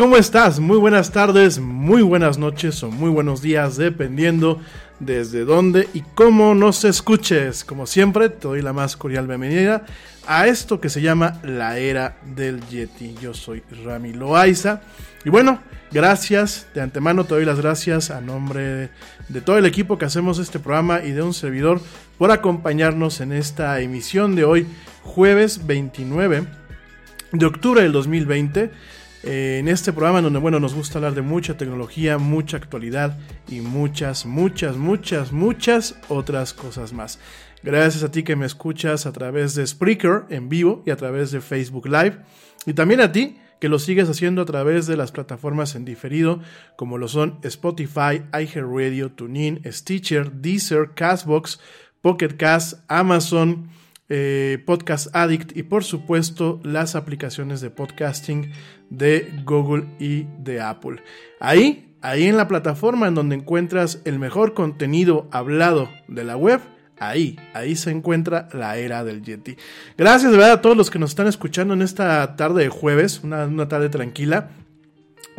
¿Cómo estás? Muy buenas tardes, muy buenas noches o muy buenos días, dependiendo desde dónde y cómo nos escuches. Como siempre, te doy la más cordial bienvenida a esto que se llama la era del Yeti. Yo soy Rami Loaiza. Y bueno, gracias de antemano, te doy las gracias a nombre de todo el equipo que hacemos este programa y de un servidor por acompañarnos en esta emisión de hoy, jueves 29 de octubre del 2020 eh, en este programa donde bueno nos gusta hablar de mucha tecnología, mucha actualidad y muchas, muchas, muchas, muchas otras cosas más. Gracias a ti que me escuchas a través de Spreaker en vivo y a través de Facebook Live. Y también a ti que lo sigues haciendo a través de las plataformas en diferido como lo son Spotify, iHeartRadio, TuneIn, Stitcher, Deezer, Castbox, Pocket Cast, Amazon, eh, Podcast Addict y por supuesto las aplicaciones de podcasting de Google y de Apple. Ahí, ahí en la plataforma en donde encuentras el mejor contenido hablado de la web, ahí, ahí se encuentra la era del Yeti. Gracias de verdad a todos los que nos están escuchando en esta tarde de jueves, una, una tarde tranquila.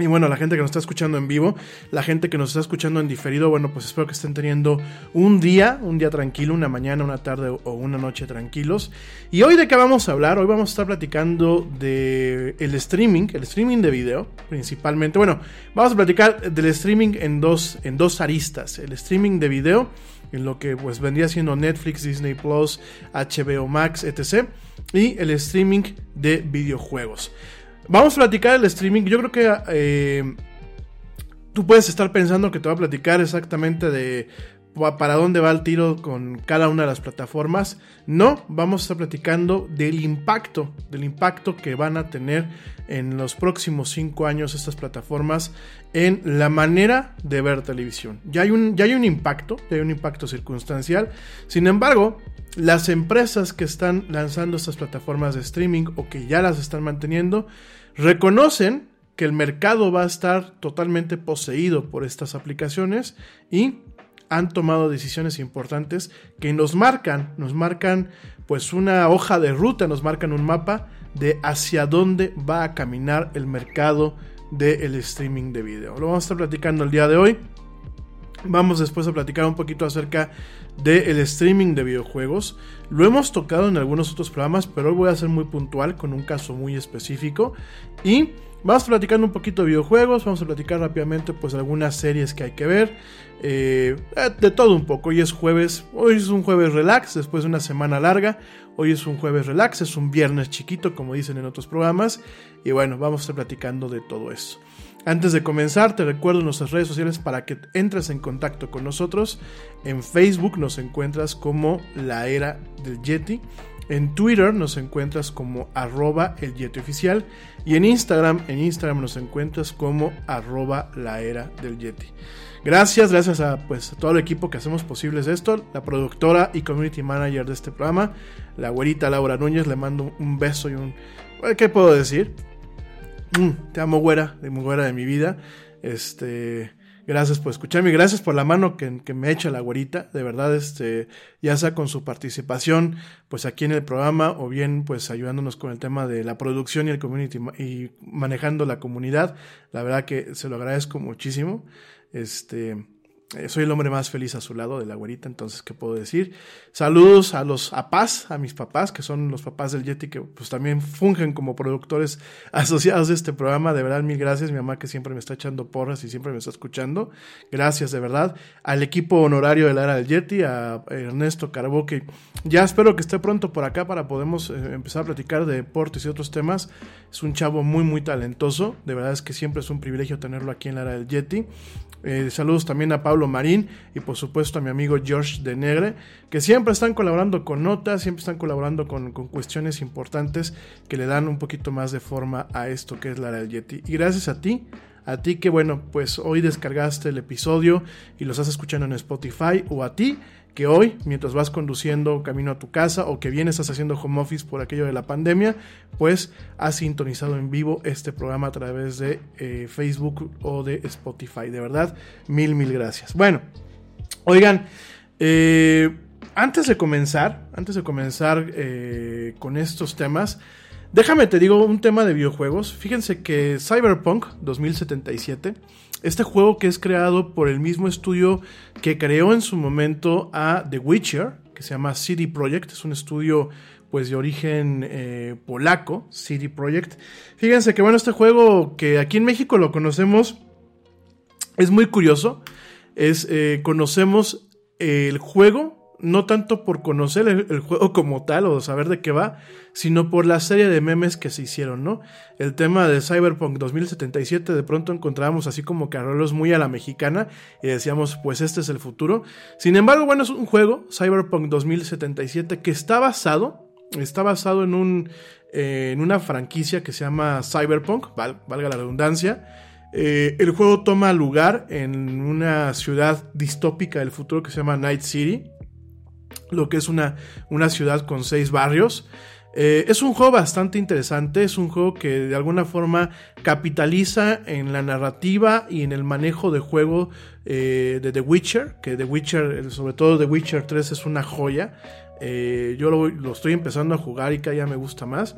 Y bueno, la gente que nos está escuchando en vivo, la gente que nos está escuchando en diferido, bueno, pues espero que estén teniendo un día, un día tranquilo, una mañana, una tarde o una noche tranquilos. Y hoy de qué vamos a hablar? Hoy vamos a estar platicando de el streaming, el streaming de video, principalmente. Bueno, vamos a platicar del streaming en dos, en dos aristas. El streaming de video, en lo que pues vendría siendo Netflix, Disney Plus, HBO Max, etc. Y el streaming de videojuegos. Vamos a platicar el streaming. Yo creo que eh, tú puedes estar pensando que te va a platicar exactamente de para dónde va el tiro con cada una de las plataformas. No, vamos a estar platicando del impacto, del impacto que van a tener en los próximos cinco años estas plataformas en la manera de ver televisión. Ya hay un, ya hay un impacto, ya hay un impacto circunstancial. Sin embargo, las empresas que están lanzando estas plataformas de streaming o que ya las están manteniendo, reconocen que el mercado va a estar totalmente poseído por estas aplicaciones y han tomado decisiones importantes que nos marcan, nos marcan pues una hoja de ruta, nos marcan un mapa de hacia dónde va a caminar el mercado del streaming de video. Lo vamos a estar platicando el día de hoy. Vamos después a platicar un poquito acerca del streaming de videojuegos. Lo hemos tocado en algunos otros programas, pero hoy voy a ser muy puntual con un caso muy específico. Y vamos platicando un poquito de videojuegos, vamos a platicar rápidamente pues algunas series que hay que ver. Eh, de todo un poco. Hoy es jueves, hoy es un jueves relax después de una semana larga. Hoy es un jueves relax, es un viernes chiquito como dicen en otros programas. Y bueno, vamos a estar platicando de todo eso. Antes de comenzar, te recuerdo nuestras redes sociales para que entres en contacto con nosotros. En Facebook nos encuentras como La Era del Yeti. En Twitter nos encuentras como arroba oficial. Y en Instagram, en Instagram nos encuentras como arroba la del Yeti. Gracias, gracias a pues todo el equipo que hacemos posibles esto, la productora y community manager de este programa, la güerita Laura Núñez, le mando un beso y un... ¿Qué puedo decir? Mm, te amo, güera, de güera de mi vida. Este, gracias por escucharme, gracias por la mano que, me echa la güerita, de verdad, este, ya sea con su participación, pues aquí en el programa, o bien, pues ayudándonos con el tema de la producción y el community y manejando la comunidad. La verdad que se lo agradezco muchísimo. Este, eh, soy el hombre más feliz a su lado de la güerita, entonces, ¿qué puedo decir? Saludos a los apás, a mis papás, que son los papás del Yeti, que pues también fungen como productores asociados de este programa. De verdad, mil gracias. Mi mamá que siempre me está echando porras y siempre me está escuchando. Gracias, de verdad. Al equipo honorario de la era del Yeti, a Ernesto Carbó, que ya espero que esté pronto por acá para podemos eh, empezar a platicar de deportes y otros temas. Es un chavo muy, muy talentoso. De verdad es que siempre es un privilegio tenerlo aquí en la era del Yeti. Eh, saludos también a Pablo Marín y por supuesto a mi amigo George de Negre, que siempre están colaborando con notas, siempre están colaborando con, cuestiones importantes que le dan un poquito más de forma a esto que es la del Yeti. Y gracias a ti, a ti que bueno, pues hoy descargaste el episodio y lo estás escuchando en Spotify o a ti que hoy, mientras vas conduciendo camino a tu casa o que bien estás haciendo home office por aquello de la pandemia, pues has sintonizado en vivo este programa a través de eh, Facebook o de Spotify. De verdad, mil, mil gracias. Bueno, oigan, eh, antes de comenzar, antes de comenzar eh, con estos temas, Déjame te digo un tema de videojuegos. Fíjense que Cyberpunk 2077, este juego que es creado por el mismo estudio que creó en su momento a The Witcher, que se llama CD Projekt, es un estudio pues de origen eh, polaco, CD Projekt. Fíjense que bueno, este juego que aquí en México lo conocemos es muy curioso. Es eh, conocemos el juego no tanto por conocer el, juego como tal o saber de qué va, sino por la serie de memes que se hicieron, ¿no? El tema de Cyberpunk 2077 de pronto encontrábamos así como carrolos muy a la mexicana y decíamos, pues este es el futuro. Sin embargo, bueno, es un juego, Cyberpunk 2077, que está basado, está basado en un, eh, en una franquicia que se llama Cyberpunk, val, valga la redundancia. Eh, el juego toma lugar en una ciudad distópica del futuro que se llama Night City, lo que es una, una ciudad con seis barrios. Eh, es un juego bastante interesante, es un juego que de alguna forma capitaliza en la narrativa y en el manejo de juego eh, de The Witcher, que The Witcher, sobre todo The Witcher 3 es una joya. Eh, yo lo, lo, estoy empezando a jugar y cada día me gusta más.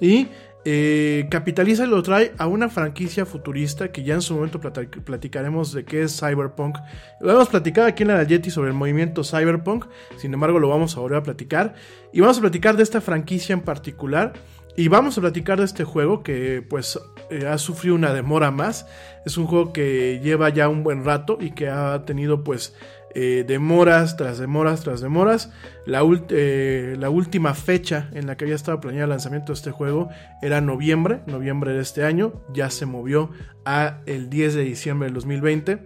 Y eh, capitaliza y lo trae a una franquicia futurista que ya en su momento platic platicaremos de qué es Cyberpunk. Lo hemos platicado aquí en la Yeti sobre el movimiento Cyberpunk, sin embargo lo vamos a volver a platicar. Y vamos a platicar de esta franquicia en particular. Y vamos a platicar de este juego que pues eh, ha sufrido una demora más. Es un juego que lleva ya un buen rato y que ha tenido pues eh, demoras tras demoras tras demoras. La, eh, la, última fecha en la que había estado planeado el lanzamiento de este juego era noviembre, noviembre de este año. Ya se movió a el 10 de diciembre del 2020.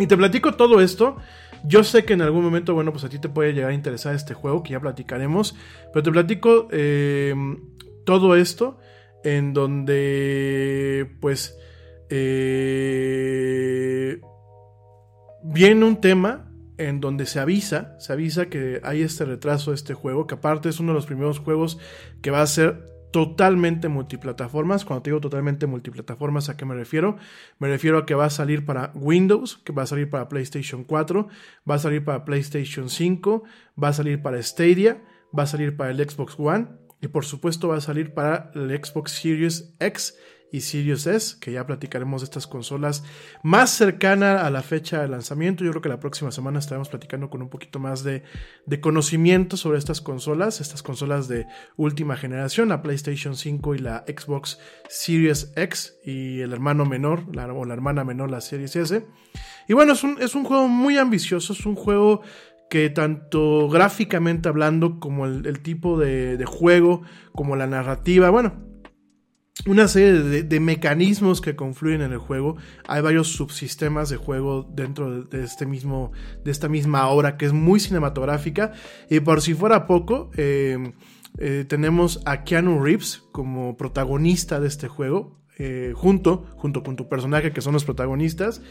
Y te platico todo esto. Yo sé que en algún momento, bueno, pues a ti te puede llegar a interesar este juego, que ya platicaremos. Pero te platico eh, todo esto en donde, pues, eh, viene un tema en donde se avisa, se avisa que hay este retraso de este juego, que aparte es uno de los primeros juegos que va a ser totalmente multiplataformas. Cuando te digo totalmente multiplataformas, ¿a qué me refiero? Me refiero a que va a salir para Windows, que va a salir para PlayStation 4, va a salir para PlayStation 5, va a salir para Stadia, va a salir para el Xbox One y por supuesto va a salir para el Xbox Series X y Series S, que ya platicaremos de estas consolas más cercana a la fecha de lanzamiento. Yo creo que la próxima semana estaremos platicando con un poquito más de, de conocimiento sobre estas consolas, estas consolas de última generación, la PlayStation 5 y la Xbox Series X y el hermano menor, o la hermana menor, la Series S. Y bueno, es un, es un juego muy ambicioso, es un juego que tanto gráficamente hablando como el, el tipo de, de, juego, como la narrativa, bueno, una serie de, mecanismos que confluyen en el juego. Hay varios subsistemas de juego dentro de, de, este mismo, de esta misma obra que es muy cinematográfica. Y por si fuera poco, eh, eh, tenemos a Keanu Reeves como protagonista de este juego, eh, junto, junto con tu personaje que son los protagonistas.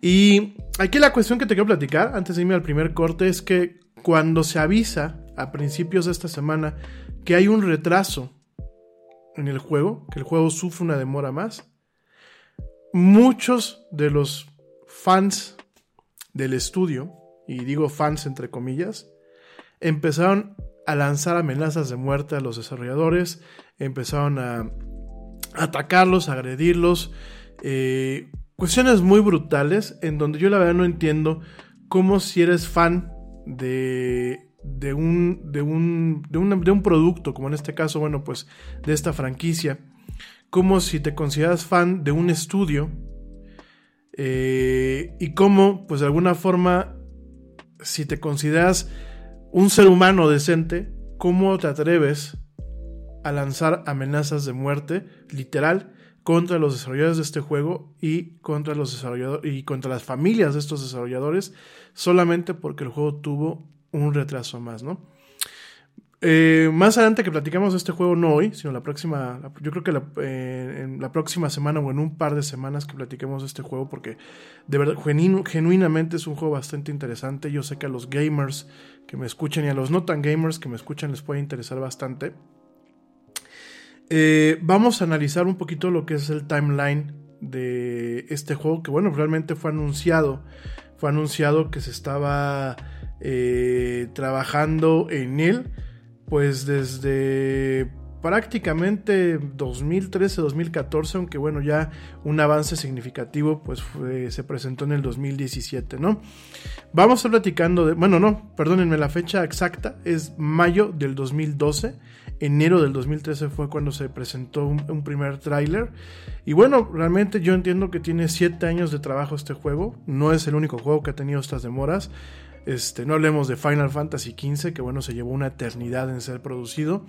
Y aquí la cuestión que te quiero platicar, antes de irme al primer corte, es que cuando se avisa a principios de esta semana que hay un retraso en el juego, que el juego sufre una demora más, muchos de los fans del estudio, y digo fans entre comillas, empezaron a lanzar amenazas de muerte a los desarrolladores, empezaron a atacarlos, a agredirlos, eh, cuestiones muy brutales en donde yo la verdad no entiendo cómo si eres fan de de un, de un, de un, de un producto, como en este caso, bueno, pues de esta franquicia, como si te consideras fan de un estudio eh, y como, pues de alguna forma, si te consideras un ser humano decente, ¿cómo te atreves a lanzar amenazas de muerte, literal, contra los desarrolladores de este juego y contra los desarrolladores y contra las familias de estos desarrolladores, solamente porque el juego tuvo un retraso más, ¿no? Eh, más adelante que platicamos de este juego, no hoy, sino la próxima, yo creo que la, eh, en la próxima semana o en un par de semanas que platiquemos de este juego, porque de verdad, genuinamente es un juego bastante interesante. Yo sé que a los gamers que me escuchan y a los no tan gamers que me escuchan les puede interesar bastante. Eh, vamos a analizar un poquito lo que es el timeline de este juego, que bueno, realmente fue anunciado, fue anunciado que se estaba eh, trabajando en él, pues desde prácticamente 2013-2014, aunque bueno, ya un avance significativo pues se presentó en el 2017, ¿no? Vamos a estar platicando de, bueno, no, perdónenme, la fecha exacta es mayo del 2012, enero del 2013 fue cuando se presentó un, un primer tráiler, y bueno, realmente yo entiendo que tiene 7 años de trabajo este juego, no es el único juego que ha tenido estas demoras, este, no hablemos de Final Fantasy XV, que bueno, se llevó una eternidad en ser producido,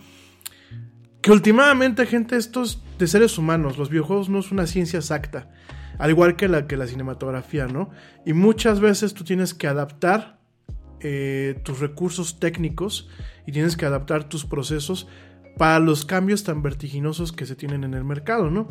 que últimamente, gente, estos de seres humanos, los videojuegos no es una ciencia exacta, al igual que la, que la cinematografía, ¿no? Y muchas veces tú tienes que adaptar eh, tus recursos técnicos y tienes que adaptar tus procesos para los cambios tan vertiginosos que se tienen en el mercado, ¿no?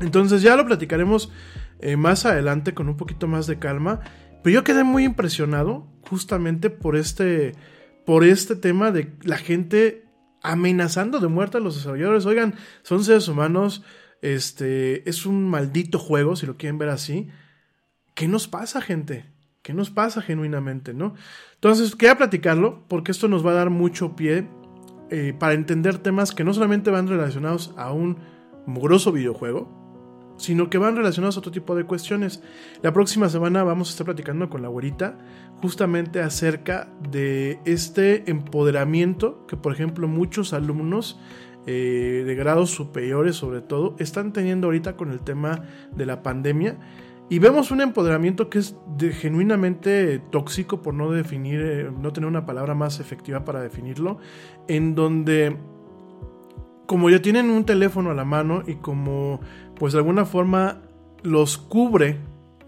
Entonces ya lo platicaremos eh, más adelante con un poquito más de calma, pero yo quedé muy impresionado justamente por este, por este tema de la gente amenazando de muerte a los desarrolladores. Oigan, son seres humanos, este, es un maldito juego, si lo quieren ver así. ¿Qué nos pasa, gente? ¿Qué nos pasa genuinamente, no? Entonces, quería platicarlo porque esto nos va a dar mucho pie eh, para entender temas que no solamente van relacionados a un mugroso videojuego, sino que van relacionados a otro tipo de cuestiones. La próxima semana vamos a estar platicando con la güerita justamente acerca de este empoderamiento que, por ejemplo, muchos alumnos eh, de grados superiores, sobre todo, están teniendo ahorita con el tema de la pandemia. Y vemos un empoderamiento que es genuinamente tóxico, por no definir, eh, no tener una palabra más efectiva para definirlo, en donde como ya tienen un teléfono a la mano y como pues de alguna forma los cubre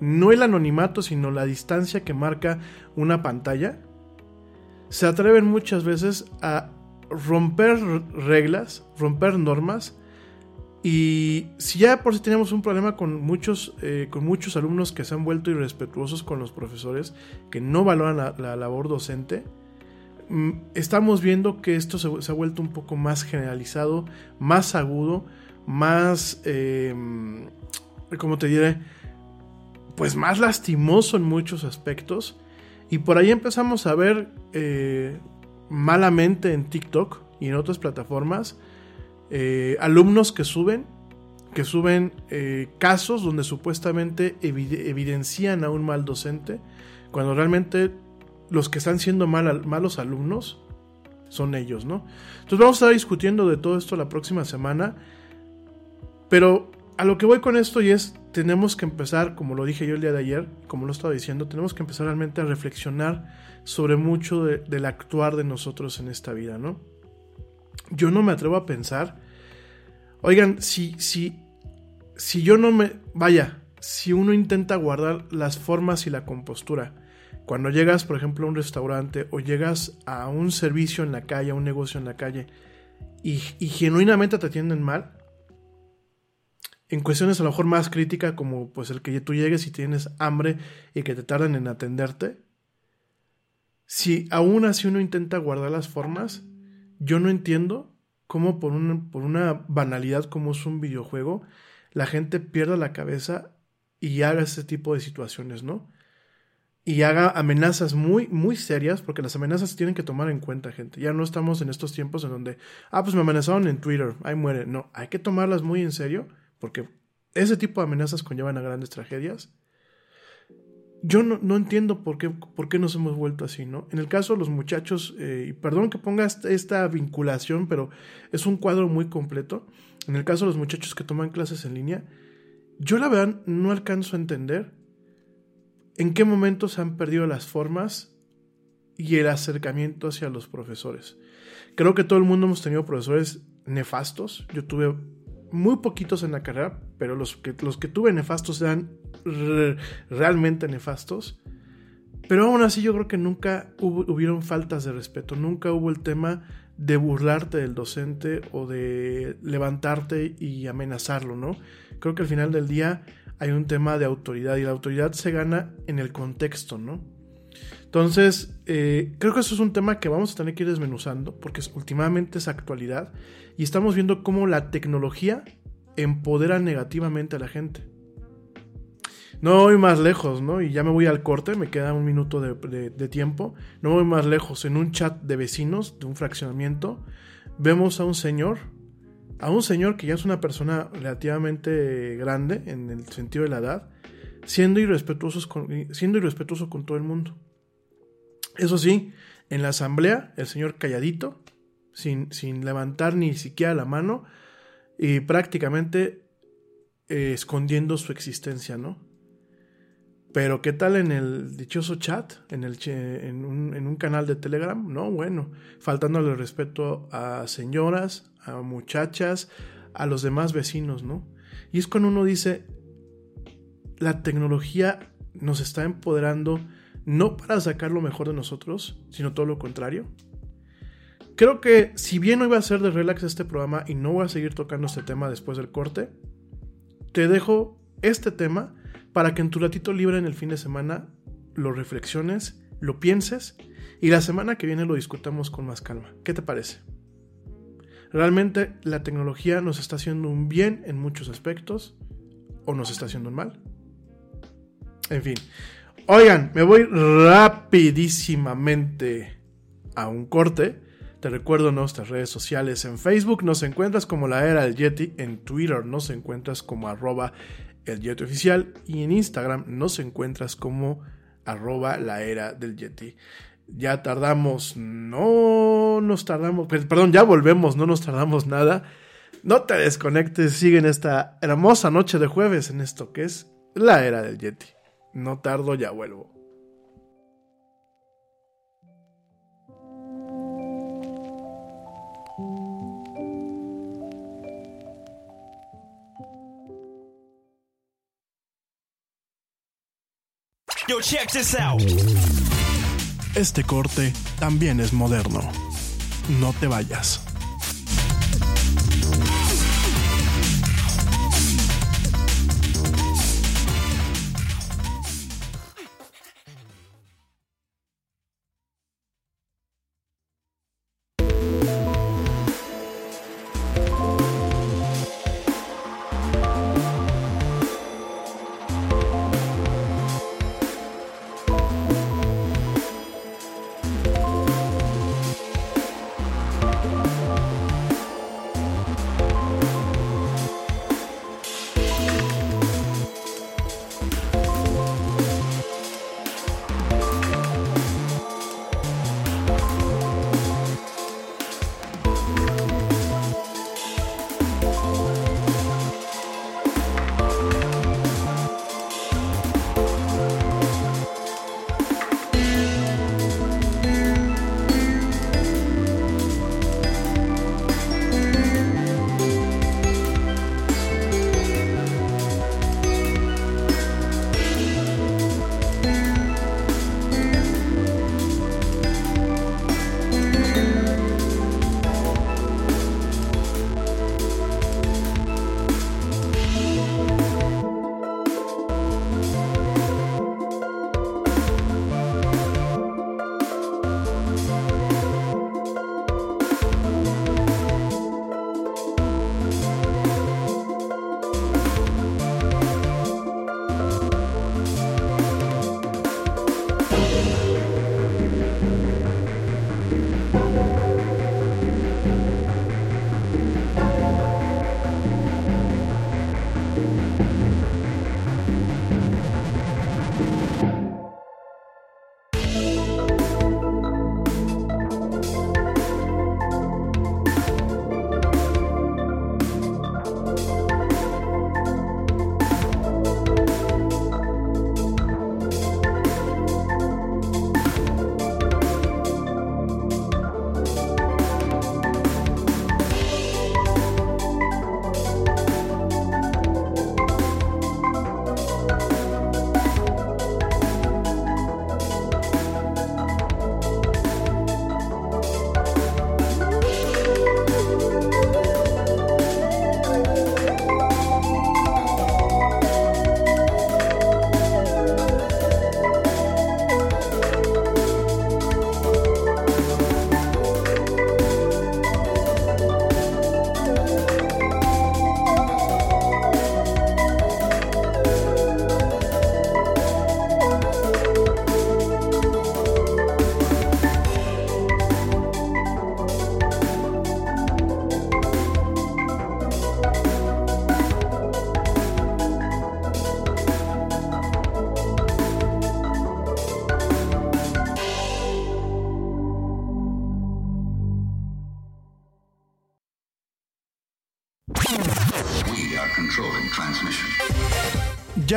no el anonimato sino la distancia que marca una pantalla, se atreven muchas veces a romper reglas, romper normas y si ya por si tenemos un problema con muchos, eh, con muchos alumnos que se han vuelto irrespetuosos con los profesores, que no valoran la, la labor docente, mm, estamos viendo que esto se ha vuelto un poco más generalizado, más agudo, más, eh, te diré, pues más lastimoso en muchos aspectos. Y por ahí empezamos a ver eh, malamente en TikTok y en otras plataformas eh, alumnos que suben, que suben eh, casos donde supuestamente evide- evidencian a un mal docente, cuando realmente los que están siendo mal- malos alumnos son ellos, ¿no? Entonces vamos a estar discutiendo de todo esto la próxima semana, pero a lo que voy con esto y es, tenemos que empezar, como lo dije yo el día de ayer, como lo estaba diciendo, tenemos que empezar realmente a reflexionar sobre mucho de- del actuar de nosotros en esta vida, ¿no? Yo no me atrevo a pensar, oigan, si, si, si yo no me, vaya, si uno intenta guardar las formas y la compostura, cuando llegas, por ejemplo, a un restaurante o llegas a un servicio en la calle, a un negocio en la calle, y, y genuinamente te atienden mal, en cuestiones a lo mejor más críticas como pues el que tú llegues y tienes hambre y que te tarden en atenderte, si aún así uno intenta guardar las formas, yo no entiendo cómo por, un- por una banalidad como es un videojuego, la gente pierda la cabeza y haga ese tipo de situaciones, ¿no? Y haga amenazas muy, muy serias, porque las amenazas tienen que tomar en cuenta, gente. Ya no estamos en estos tiempos en donde, ah, pues me amenazaron en Twitter, ahí muere. No, hay que tomarlas muy en serio, porque ese tipo de amenazas conllevan a grandes tragedias. Yo no, no entiendo por qué, por qué nos hemos vuelto así, ¿no? En el caso de los muchachos, eh, y perdón que ponga esta, vinculación, pero es un cuadro muy completo. En el caso de los muchachos que toman clases en línea, yo la verdad no alcanzo a entender en qué momento se han perdido las formas y el acercamiento hacia los profesores. Creo que todo el mundo hemos tenido profesores nefastos. Yo tuve muy poquitos en la carrera, pero los que, los que tuve nefastos eran re- realmente nefastos. Pero aún así yo creo que nunca hubo, hubieron faltas de respeto, nunca hubo el tema de burlarte del docente o de levantarte y amenazarlo, ¿no? Creo que al final del día hay un tema de autoridad y la autoridad se gana en el contexto, ¿no? Entonces, eh, creo que eso es un tema que vamos a tener que ir desmenuzando porque últimamente es actualidad y estamos viendo cómo la tecnología empodera negativamente a la gente. No voy más lejos, ¿no? Y ya me voy al corte, me queda un minuto de tiempo. No voy más lejos. En un chat de vecinos de un fraccionamiento, vemos a un señor, a un señor que ya es una persona relativamente grande en el sentido de la edad, siendo, irrespetuosos con, siendo irrespetuoso con todo el mundo. Eso sí, en la asamblea, el señor calladito, sin, sin levantar ni siquiera la mano, y prácticamente eh, escondiendo su existencia, ¿no? Pero ¿qué tal en el dichoso chat, en, el, en, un, en un canal de Telegram? No, bueno, faltándole respeto a señoras, a muchachas, a los demás vecinos, ¿no? Y es cuando uno dice, la tecnología nos está empoderando no para sacar lo mejor de nosotros, sino todo lo contrario. Creo que si bien hoy va a ser de relax este programa y no voy a seguir tocando este tema después del corte, te dejo este tema para que en tu ratito libre en el fin de semana lo reflexiones, lo pienses y la semana que viene lo discutamos con más calma. ¿Qué te parece? ¿Realmente la tecnología nos está haciendo un bien en muchos aspectos o nos está haciendo un mal? En fin. Oigan, me voy rapidísimamente a un corte. Te recuerdo nuestras redes sociales. En Facebook nos encuentras como la era del Yeti. En Twitter nos encuentras como arroba el Yeti oficial. Y en Instagram nos encuentras como arroba la era del Yeti. Ya tardamos, no nos tardamos, perdón, ya volvemos, no nos tardamos nada. No te desconectes, sigue en esta hermosa noche de jueves en esto que es la era del Yeti. No tardo, ya vuelvo. Yo, check this out. Este corte también es moderno. No te vayas.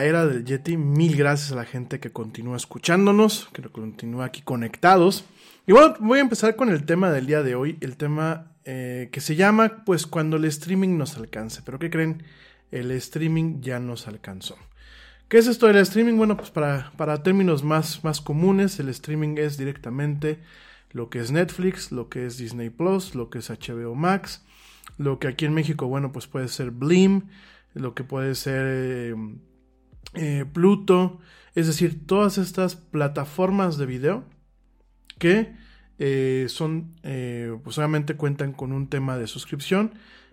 Era del Yeti, mil gracias a la gente que continúa escuchándonos, que continúa aquí conectados. Y bueno, voy a empezar con el tema del día de hoy, el tema eh, que se llama pues cuando el streaming nos alcance. Pero ¿qué creen? El streaming ya nos alcanzó. ¿Qué es esto del streaming? Bueno, pues para, para términos más, más comunes, el streaming es directamente lo que es Netflix, lo que es Disney Plus, lo que es HBO Max, lo que aquí en México, bueno, pues puede ser Blim, lo que puede ser... Eh, eh, Pluto, es decir, todas estas plataformas de video que eh, son, eh, pues cuentan con un tema de suscripción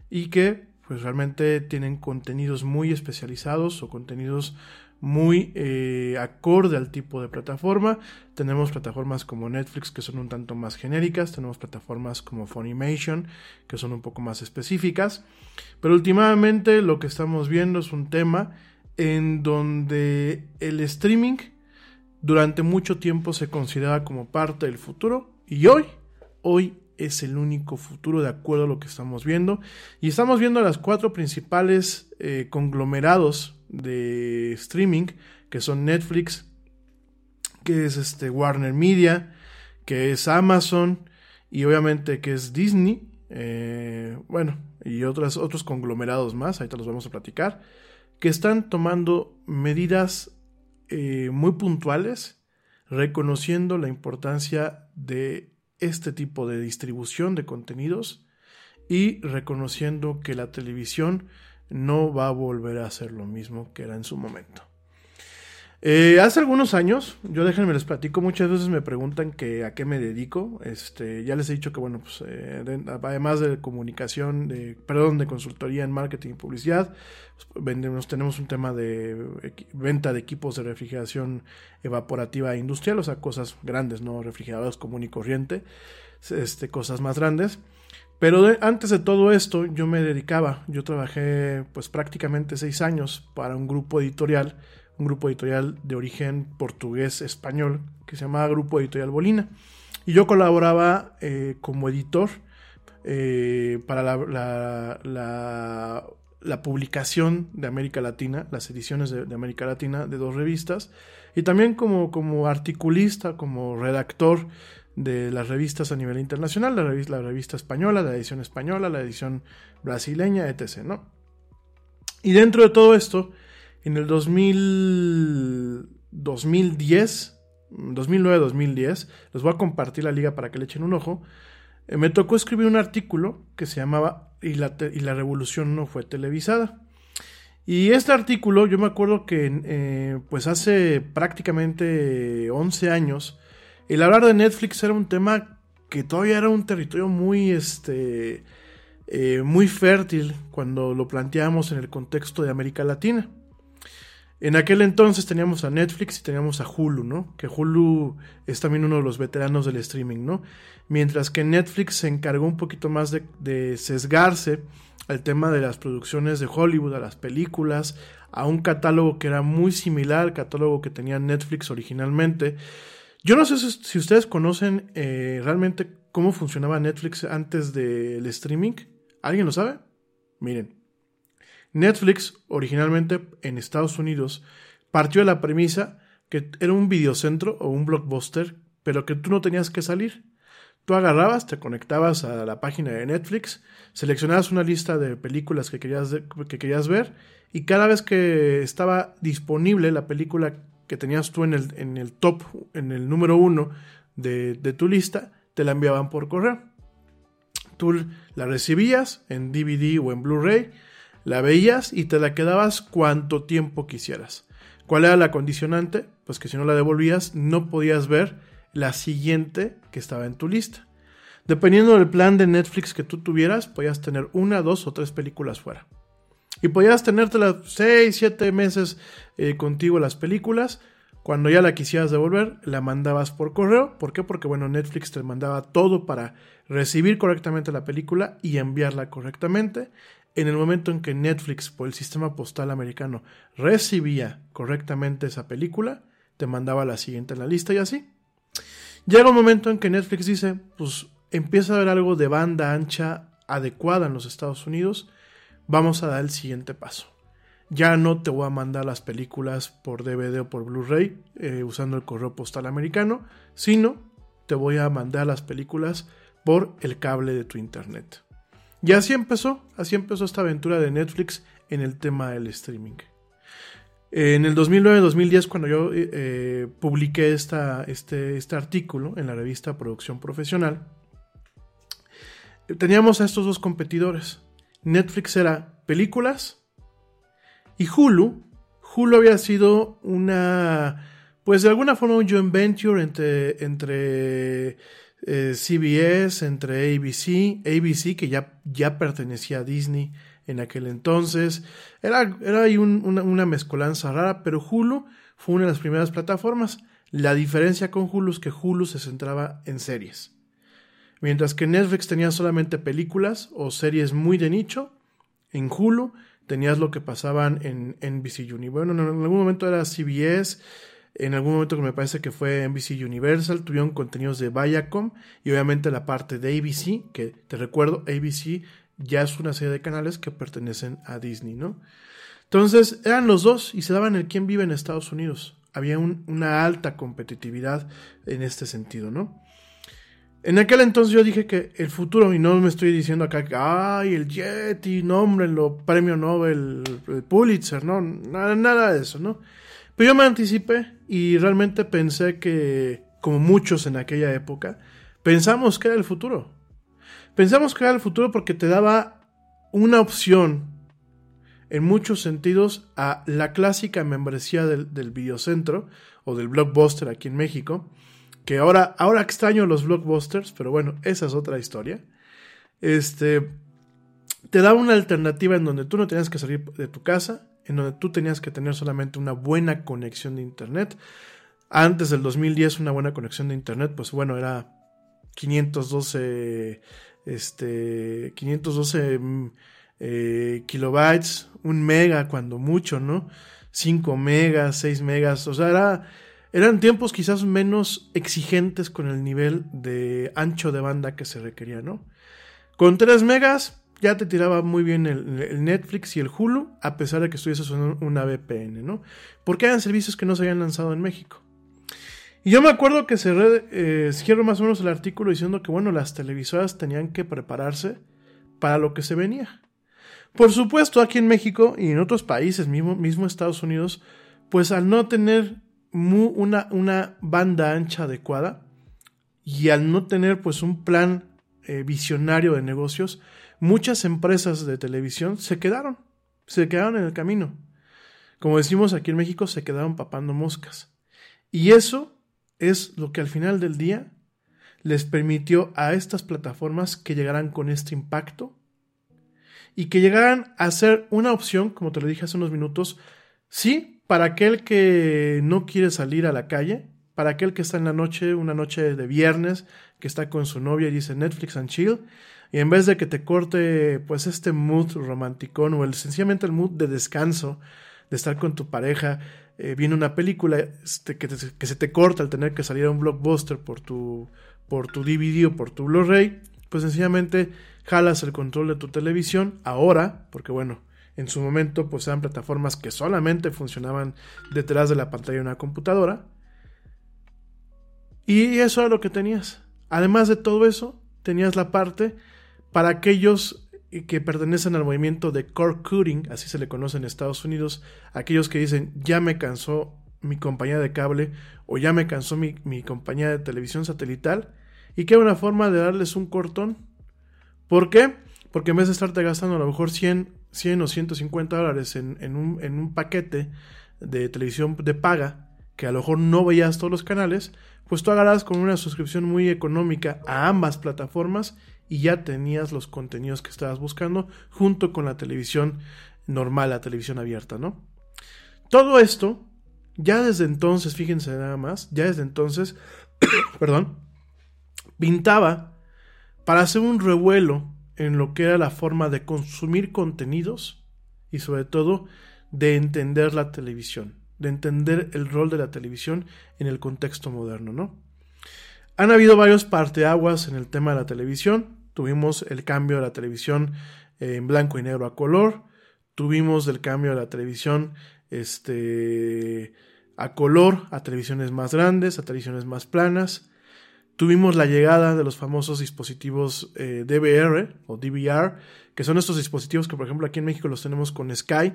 y que pues realmente tienen contenidos muy especializados o contenidos muy acorde al tipo de plataforma. Tenemos plataformas como Netflix que son un tanto más genéricas, tenemos plataformas como Funimation que son un poco más específicas, pero últimamente lo que estamos viendo es un tema en donde el streaming durante mucho tiempo se consideraba como parte del futuro y hoy, hoy es el único futuro de acuerdo a lo que estamos viendo. Y estamos viendo las cuatro principales eh, conglomerados de streaming, que son Netflix, que es este Warner Media, que es Amazon y obviamente que es Disney. Eh, bueno, y otros conglomerados más, ahorita los vamos a platicar que están tomando medidas eh, muy puntuales, reconociendo la importancia de este tipo de distribución de contenidos y reconociendo que la televisión no va a volver a ser lo mismo que era en su momento. Eh, hace algunos años, yo déjenme les platico, muchas veces me preguntan que a qué me dedico. Este, ya les he dicho que, bueno, pues eh, además de comunicación, de, perdón, de consultoría en marketing y publicidad, pues, vendemos, tenemos un tema de venta de equipos de refrigeración evaporativa industrial, o sea, cosas grandes, no refrigeradores común y corriente, este, cosas más grandes. Pero antes de todo esto, yo me dedicaba, yo trabajé pues prácticamente seis años para un grupo editorial un grupo editorial de origen portugués-español que se llamaba Grupo Editorial Bolina. Y yo colaboraba eh, como editor eh, para la, la, publicación de América Latina, las ediciones de, América Latina de dos revistas, y también como, como articulista, como redactor de las revistas a nivel internacional, la revista, la revista española, la edición española, la edición brasileña, etc. ¿no? Y dentro de todo esto, en el 2000, 2010, 2009-2010, les voy a compartir la liga para que le echen un ojo, eh, me tocó escribir un artículo que se llamaba y la, y la revolución no fue televisada. Y este artículo, yo me acuerdo que eh, pues hace prácticamente 11 años, el hablar de Netflix era un tema que todavía era un territorio muy, este, eh, muy fértil cuando lo planteamos en el contexto de América Latina. En aquel entonces teníamos a Netflix y teníamos a Hulu, ¿no? Que Hulu es también uno de los veteranos del streaming, ¿no? Mientras que Netflix se encargó un poquito más de, de sesgarse al tema de las producciones de Hollywood, a las películas, a un catálogo que era muy similar al catálogo que tenía Netflix originalmente. Yo no sé si ustedes conocen eh, realmente cómo funcionaba Netflix antes del streaming. ¿Alguien lo sabe? Miren, Netflix originalmente en Estados Unidos partió de la premisa que era un videocentro o un blockbuster, pero que tú no tenías que salir. Tú agarrabas, te conectabas a la página de Netflix, seleccionabas una lista de películas que querías, que querías ver y cada vez que estaba disponible la película que tenías tú en el, en el top, en el número uno de, de tu lista, te la enviaban por correo. Tú la recibías en DVD o en Blu-ray, la veías y te la quedabas cuanto tiempo quisieras. ¿Cuál era la condicionante? Pues que si no la devolvías no podías ver la siguiente que estaba en tu lista. Dependiendo del plan de Netflix que tú tuvieras, podías tener una, dos o tres películas fuera. Y podías tenértelas 6, 7 meses eh, contigo las películas. Cuando ya la quisieras devolver, la mandabas por correo. ¿Por qué? Porque bueno, Netflix te mandaba todo para recibir correctamente la película y enviarla correctamente. En el momento en que Netflix, por el sistema postal americano, recibía correctamente esa película, te mandaba la siguiente en la lista y así. Llega un momento en que Netflix dice, pues empieza a haber algo de banda ancha adecuada en los Estados Unidos vamos a dar el siguiente paso. Ya no te voy a mandar las películas por DVD o por Blu-ray eh, usando el correo postal americano, sino te voy a mandar las películas por el cable de tu internet. Y así empezó, así empezó esta aventura de Netflix en el tema del streaming. En el 2009-2010, cuando yo eh, eh, publiqué esta, este, este artículo en la revista Producción Profesional, teníamos a estos dos competidores. Netflix era películas y Hulu. Hulu había sido una, pues de alguna forma un joint venture entre, entre eh, CBS, entre ABC, ABC que ya, ya pertenecía a Disney en aquel entonces. Era, era ahí una, una mezcolanza rara, pero Hulu fue una de las primeras plataformas. La diferencia con Hulu es que Hulu se centraba en series. Mientras que Netflix tenía solamente películas o series muy de nicho, en Hulu tenías lo que pasaban en NBC Universal. Bueno, en algún momento era CBS, en algún momento que me parece que fue NBC Universal, tuvieron contenidos de Viacom y obviamente la parte de ABC, que te recuerdo, ABC ya es una serie de canales que pertenecen a Disney, ¿no? Entonces eran los dos y se daban el quién vive en Estados Unidos. Había una alta competitividad en este sentido, ¿no? En aquel entonces yo dije que el futuro, y no me estoy diciendo acá que, ay, el Yeti, nómbrenlo, premio Nobel, el Pulitzer, no, nada, nada de eso, ¿no? Pero yo me anticipé y realmente pensé que, como muchos en aquella época, pensamos que era el futuro. Pensamos que era el futuro porque te daba una opción, en muchos sentidos, a la clásica membresía del, del videocentro o del blockbuster aquí en México que ahora, ahora extraño los blockbusters, pero bueno, esa es otra historia. Este, te da una alternativa en donde tú no tenías que salir de tu casa, en donde tú tenías que tener solamente una buena conexión de internet. Antes del 2010 una buena conexión de internet, pues bueno, era 512, este, 512 mm, eh, kilobytes, un mega cuando mucho, ¿no? 5 megas, 6 megas, o sea, era eran tiempos quizás menos exigentes con el nivel de ancho de banda que se requería, ¿no? Con 3 megas ya te tiraba muy bien el, Netflix y el Hulu, a pesar de que estuviese usando una VPN, ¿no? Porque eran servicios que no se habían lanzado en México. Y yo me acuerdo que cerré, eh, cierro más o menos el artículo diciendo que, bueno, las televisoras tenían que prepararse para lo que se venía. Por supuesto, aquí en México y en otros países, mismo, mismo Estados Unidos, pues al no tener una, una banda ancha adecuada y al no tener pues un plan eh, visionario de negocios, muchas empresas de televisión se quedaron, se quedaron en el camino. Como decimos aquí en México, se quedaron papando moscas. Y eso es lo que al final del día les permitió a estas plataformas que llegaran con este impacto y que llegaran a ser una opción, como te lo dije hace unos minutos, sí, para aquel que no quiere salir a la calle, para aquel que está en la noche, una noche de viernes, que está con su novia y dice Netflix and chill, y en vez de que te corte pues este mood romanticón o el, sencillamente el mood de descanso, de estar con tu pareja, eh, viene una película este, que, que, se te corta al tener que salir a un blockbuster por tu, por tu DVD o por tu Blu-ray, pues sencillamente jalas el control de tu televisión ahora, porque bueno, en su momento pues eran plataformas que solamente funcionaban detrás de la pantalla de una computadora. Y eso era lo que tenías. Además de todo eso, tenías la parte para aquellos que pertenecen al movimiento de core cutting, así se le conoce en Estados Unidos, aquellos que dicen ya me cansó mi compañía de cable o ya me cansó mi, mi compañía de televisión satelital y que hay una forma de darles un cortón. ¿Por qué? Porque en vez de estarte gastando a lo mejor 100, 100 o 150 dólares en, en, un, en un paquete de televisión de paga, que a lo mejor no veías todos los canales, pues tú agarras con una suscripción muy económica a ambas plataformas y ya tenías los contenidos que estabas buscando junto con la televisión normal, la televisión abierta, ¿no? Todo esto, ya desde entonces, fíjense nada más, ya desde entonces, perdón, pintaba para hacer un revuelo en lo que era la forma de consumir contenidos y sobre todo de entender la televisión, de entender el rol de la televisión en el contexto moderno, ¿no? Han habido varios parteaguas en el tema de la televisión. Tuvimos el cambio de la televisión en blanco y negro a color. Tuvimos el cambio de la televisión este, a color, a televisiones más grandes, a televisiones más planas. Tuvimos la llegada de los famosos dispositivos eh, DVR o DVR, que son estos dispositivos que por ejemplo aquí en México los tenemos con Sky,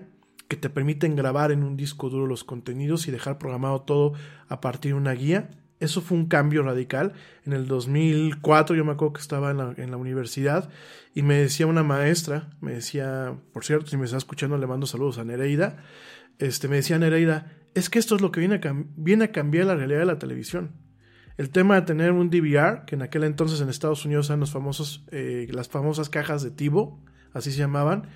que te permiten grabar en un disco duro los contenidos y dejar programado todo a partir de una guía. Eso fue un cambio radical. En el 2004 yo me acuerdo que estaba en la, universidad y me decía una maestra, me decía, por cierto, si me está escuchando le mando saludos a Nereida, este, me decía Nereida, es que esto es lo que viene a, viene a cambiar la realidad de la televisión. El tema de tener un DVR, que en aquel entonces en Estados Unidos eran los famosos, eh, las famosas cajas de Tivo, así se llamaban,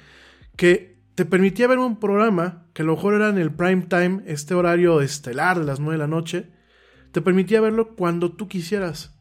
que te permitía ver un programa que a lo mejor era en el prime time, este horario estelar de las 9 de la noche, te permitía verlo cuando tú quisieras.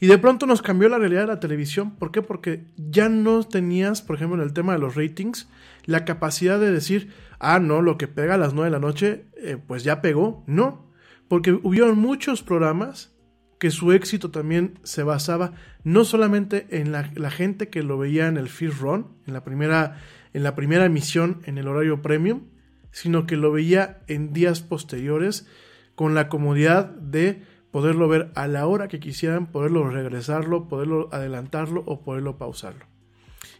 Y de pronto nos cambió la realidad de la televisión. ¿Por qué? Porque ya no tenías, por ejemplo, en el tema de los ratings, la capacidad de decir, ah, no, lo que pega a las 9 de la noche, eh, pues ya pegó. No, porque hubieron muchos programas que su éxito también se basaba no solamente en la, la gente que lo veía en el first run, en la primera en la primera emisión en el horario premium, sino que lo veía en días posteriores con la comodidad de poderlo ver a la hora que quisieran, poderlo regresarlo, poderlo adelantarlo o poderlo pausarlo.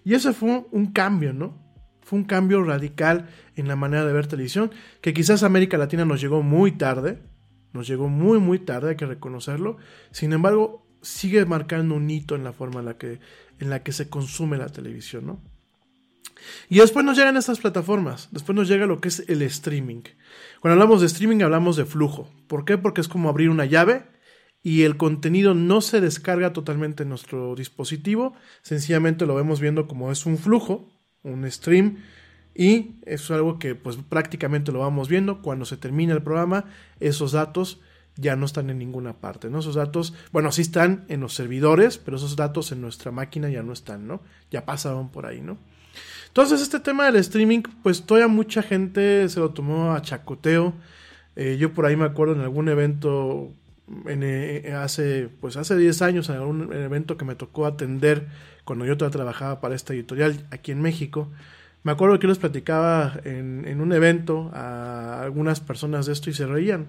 Y ese fue un cambio, ¿no? Fue un cambio radical en la manera de ver televisión, que quizás América Latina nos llegó muy tarde, nos llegó muy muy tarde, hay que reconocerlo. Sin embargo, sigue marcando un hito en la forma en la que, en la que se consume la televisión, ¿no? Y después nos llegan estas plataformas, después nos llega lo que es el streaming. Cuando hablamos de streaming hablamos de flujo. ¿Por qué? Porque es como abrir una llave y el contenido no se descarga totalmente en nuestro dispositivo, sencillamente lo vemos viendo como es un flujo, un stream, y es algo que pues prácticamente lo vamos viendo. Cuando se termina el programa, esos datos ya no están en ninguna parte, ¿no? Esos datos, bueno, sí están en los servidores, pero esos datos en nuestra máquina ya no están, ¿no? Ya pasaron por ahí, ¿no? Entonces este tema del streaming, pues todavía mucha gente se lo tomó a chacoteo. Eh, yo por ahí me acuerdo en algún evento en, eh, hace pues hace 10 años en algún evento que me tocó atender cuando yo trabajaba para esta editorial aquí en México. Me acuerdo que les platicaba en, en un evento a algunas personas de esto y se reían.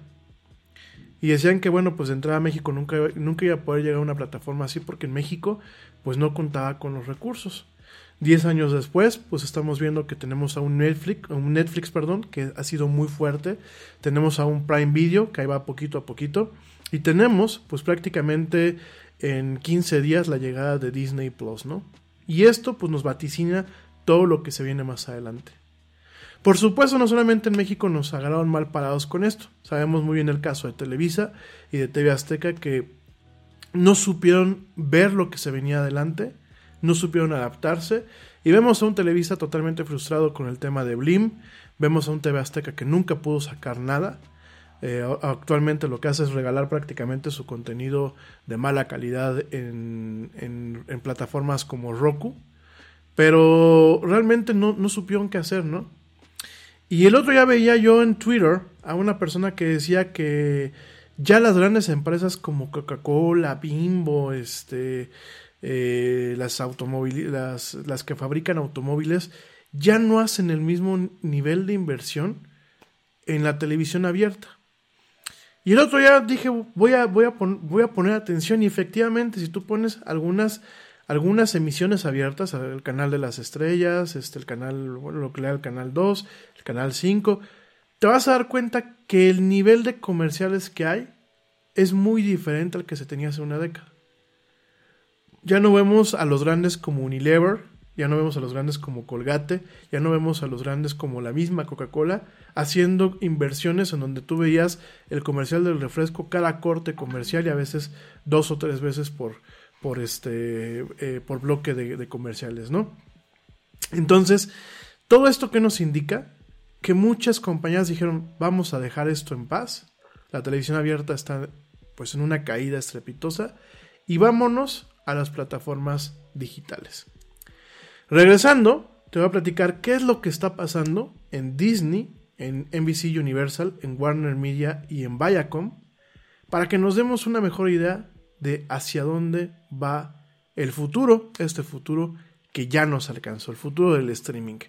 Y decían que bueno, pues de entrada a México nunca, nunca iba a poder llegar a una plataforma así porque en México pues no contaba con los recursos. Diez años después, pues estamos viendo que tenemos a un Netflix, un Netflix, perdón, que ha sido muy fuerte. Tenemos a un Prime Video, que ahí va poquito a poquito. Y tenemos, pues prácticamente en 15 días la llegada de Disney Plus, ¿no? Y esto, pues nos vaticina todo lo que se viene más adelante. Por supuesto, no solamente en México nos agarraron mal parados con esto. Sabemos muy bien el caso de Televisa y de TV Azteca que no supieron ver lo que se venía adelante no supieron adaptarse Y vemos a un Televisa totalmente frustrado con el tema de Blim. Vemos a un TV Azteca que nunca pudo sacar nada. Eh, actualmente lo que hace es regalar prácticamente su contenido de mala calidad en, en- en plataformas como Roku. Pero realmente no, no supieron qué hacer, ¿no? Y el otro ya veía yo en Twitter a una persona que decía que ya las grandes empresas como Coca-Cola, Bimbo, este, eh, las, las, las que fabrican automóviles, ya no hacen el mismo nivel de inversión en la televisión abierta. Y el otro día dije, voy a, voy a, voy a poner atención y efectivamente si tú pones algunas, algunas emisiones abiertas, el canal de las estrellas, este, el canal, bueno, lo que le da el canal 2, el canal 5, te vas a dar cuenta que el nivel de comerciales que hay es muy diferente al que se tenía hace una década. Ya no vemos a los grandes como Unilever, ya no vemos a los grandes como Colgate, ya no vemos a los grandes como la misma Coca-Cola haciendo inversiones en donde tú veías el comercial del refresco cada corte comercial y a veces dos o tres veces por, por, este, eh, por bloque de, de comerciales, ¿no? Entonces, todo esto que nos indica que muchas compañías dijeron, vamos a dejar esto en paz, la televisión abierta está pues en una caída estrepitosa y vámonos a las plataformas digitales. Regresando, te voy a platicar qué es lo que está pasando en Disney, en NBC Universal, en Warner Media y en Viacom, para que nos demos una mejor idea de hacia dónde va el futuro, este futuro que ya nos alcanzó, el futuro del streaming.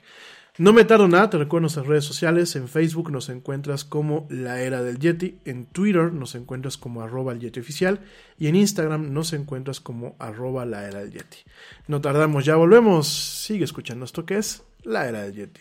No me tardo nada, te recuerdo nuestras redes sociales. En Facebook nos encuentras como La Era del Yeti. En Twitter nos encuentras como arroba el Yeti oficial. Y en Instagram nos encuentras como arroba La Era del Yeti. No tardamos, ya volvemos. Sigue escuchando esto que es La Era del Yeti.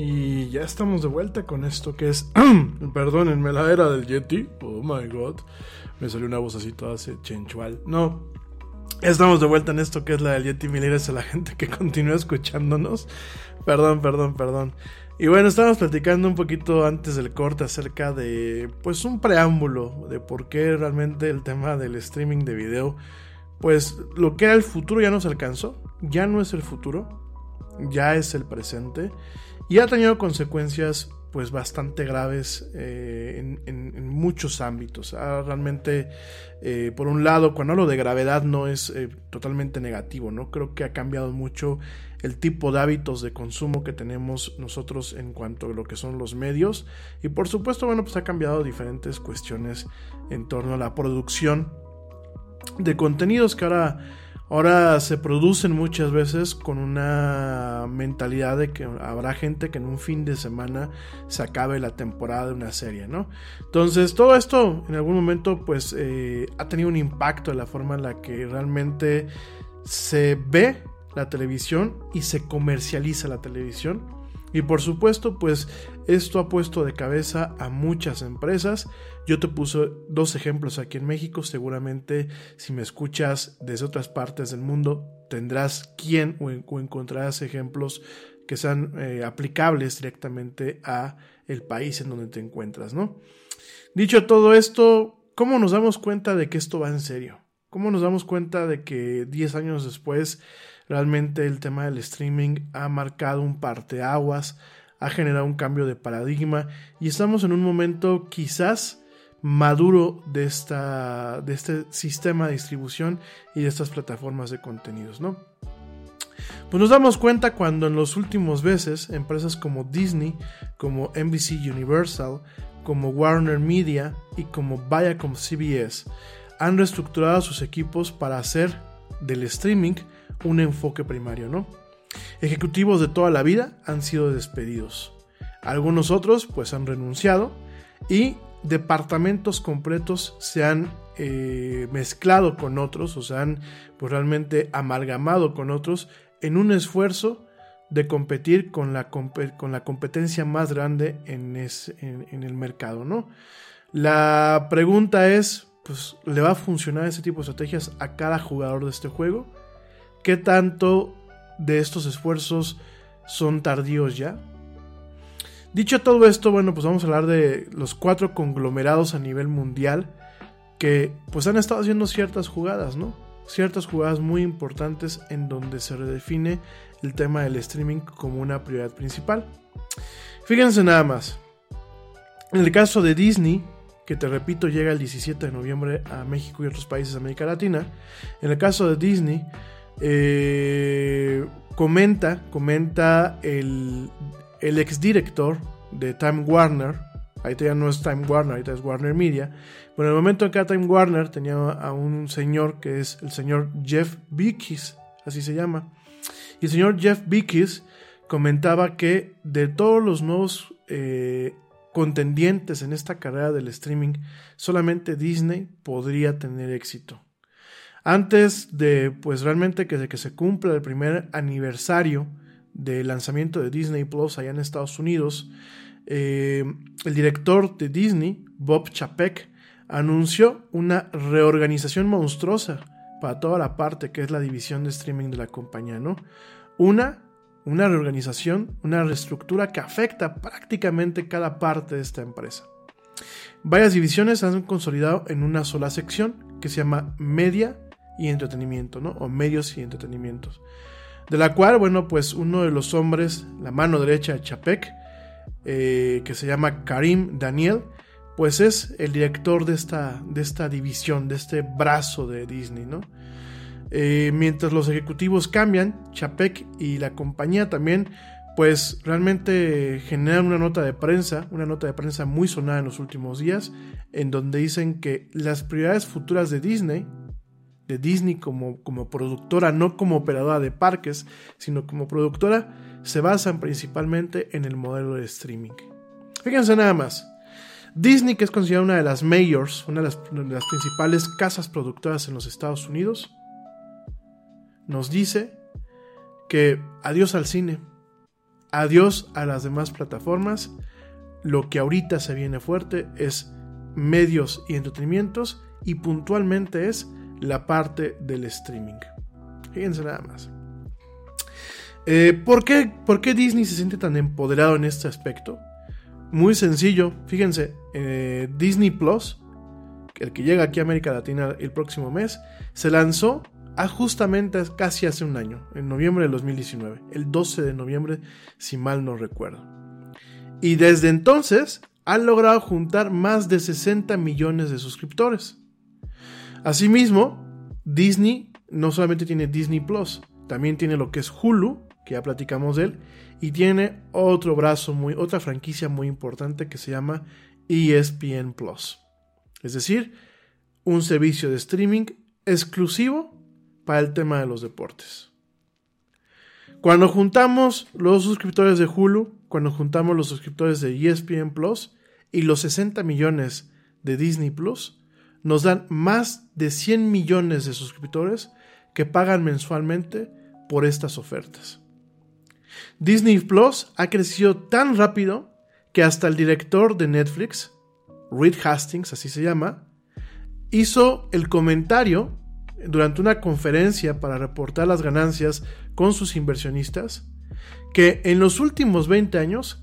Y ya estamos de vuelta con esto que es, perdónenme, la era del Yeti. Oh my god, me salió una voz así toda chenchual. No, estamos de vuelta en esto que es la del Yeti. Mil gracias a la gente que continúa escuchándonos. Perdón, perdón, perdón. Y bueno, estábamos platicando un poquito antes del corte acerca de, pues, un preámbulo de por qué realmente el tema del streaming de video, pues, lo que era el futuro ya no se alcanzó, ya no es el futuro, ya es el presente y ha tenido consecuencias pues bastante graves eh, en, muchos ámbitos. Realmente, eh, por un lado, cuando hablo de gravedad no es eh, totalmente negativo, ¿no? Creo que ha cambiado mucho el tipo de hábitos de consumo que tenemos nosotros en cuanto a lo que son los medios. Y por supuesto, bueno, pues ha cambiado diferentes cuestiones en torno a la producción de contenidos que ahora Ahora se producen muchas veces con una mentalidad de que habrá gente que en un fin de semana se acabe la temporada de una serie, ¿no? Entonces todo esto en algún momento pues eh, ha tenido un impacto en la forma en la que realmente se ve la televisión y se comercializa la televisión. Y por supuesto, pues esto ha puesto de cabeza a muchas empresas. Yo te puse dos ejemplos aquí en México. Seguramente si me escuchas desde otras partes del mundo, tendrás quien o, encontrarás ejemplos que sean eh, aplicables directamente a el país en donde te encuentras, ¿no? Dicho todo esto, ¿cómo nos damos cuenta de que esto va en serio? ¿Cómo nos damos cuenta de que 10 años después realmente el tema del streaming ha marcado un parteaguas, ha generado un cambio de paradigma y estamos en un momento quizás maduro de, esta, de este sistema de distribución y de estas plataformas de contenidos, ¿no? Pues nos damos cuenta cuando en los últimos veces empresas como Disney, como NBC Universal, como Warner Media y como Viacom CBS han reestructurado sus equipos para hacer del streaming un enfoque primario, ¿no? Ejecutivos de toda la vida han sido despedidos. Algunos otros pues han renunciado y departamentos completos se han eh, mezclado con otros o se han pues, realmente amalgamado con otros en un esfuerzo de competir con la, con la competencia más grande en, en, el mercado, ¿no? La pregunta es, pues, ¿le va a funcionar ese tipo de estrategias a cada jugador de este juego? ¿Qué tanto de estos esfuerzos son tardíos ya? Dicho todo esto, bueno, pues vamos a hablar de los cuatro conglomerados a nivel mundial que pues han estado haciendo ciertas jugadas, ¿no? Ciertas jugadas muy importantes en donde se redefine el tema del streaming como una prioridad principal. Fíjense nada más. En el caso de Disney, que te repito llega el 17 de noviembre a México y otros países de América Latina, en el caso de Disney, eh, comenta, comenta el, el exdirector de Time Warner, ahorita ya no es Time Warner, ahorita es Warner Media, pero en el momento en que Time Warner tenía a un señor que es el señor Jeff Bickis, así se llama, y el señor Jeff Bickis comentaba que de todos los nuevos eh, contendientes en esta carrera del streaming, solamente Disney podría tener éxito. Antes de, pues realmente que, se cumpla el primer aniversario del lanzamiento de Disney Plus allá en Estados Unidos, eh, el director de Disney, Bob Chapek, anunció una reorganización monstruosa para toda la parte que es la división de streaming de la compañía, ¿no? Una una reorganización, una reestructura que afecta prácticamente cada parte de esta empresa. Varias divisiones se han consolidado en una sola sección que se llama media y entretenimiento, ¿no? O medios y entretenimientos. De la cual, bueno, pues uno de los hombres, la mano derecha de Chapek, eh, que se llama Karim Daniel, pues es el director de esta, de esta división, de este brazo de Disney, ¿no? Eh, mientras los ejecutivos cambian, Chapek y la compañía también, pues realmente generan una nota de prensa, una nota de prensa muy sonada en los últimos días, en donde dicen que las prioridades futuras de Disney, de Disney como, como productora, no como operadora de parques, sino como productora, se basan principalmente en el modelo de streaming. Fíjense nada más. Disney, que es considerada una de las mayors, una de las, de las principales casas productoras en los Estados Unidos, nos dice que adiós al cine, adiós a las demás plataformas, lo que ahorita se viene fuerte es medios y entretenimientos y puntualmente es la parte del streaming. Fíjense nada más. Eh, ¿por, qué, ¿Por qué Disney se siente tan empoderado en este aspecto? Muy sencillo, fíjense, eh, Disney Plus, el que llega aquí a América Latina el próximo mes, se lanzó justamente casi hace un año, en noviembre de 2019, el 12 de noviembre, si mal no recuerdo. Y desde entonces han logrado juntar más de 60 millones de suscriptores. Asimismo, Disney no solamente tiene Disney Plus, también tiene lo que es Hulu, que ya platicamos de él, y tiene otro brazo muy, otra franquicia muy importante que se llama ESPN Plus. Es decir, un servicio de streaming exclusivo para el tema de los deportes. Cuando juntamos los suscriptores de Hulu, cuando juntamos los suscriptores de ESPN Plus y los 60 millones de Disney Plus, nos dan más de 100 millones de suscriptores que pagan mensualmente por estas ofertas. Disney Plus ha crecido tan rápido que hasta el director de Netflix, Reed Hastings, así se llama, hizo el comentario durante una conferencia para reportar las ganancias con sus inversionistas que en los últimos 20 años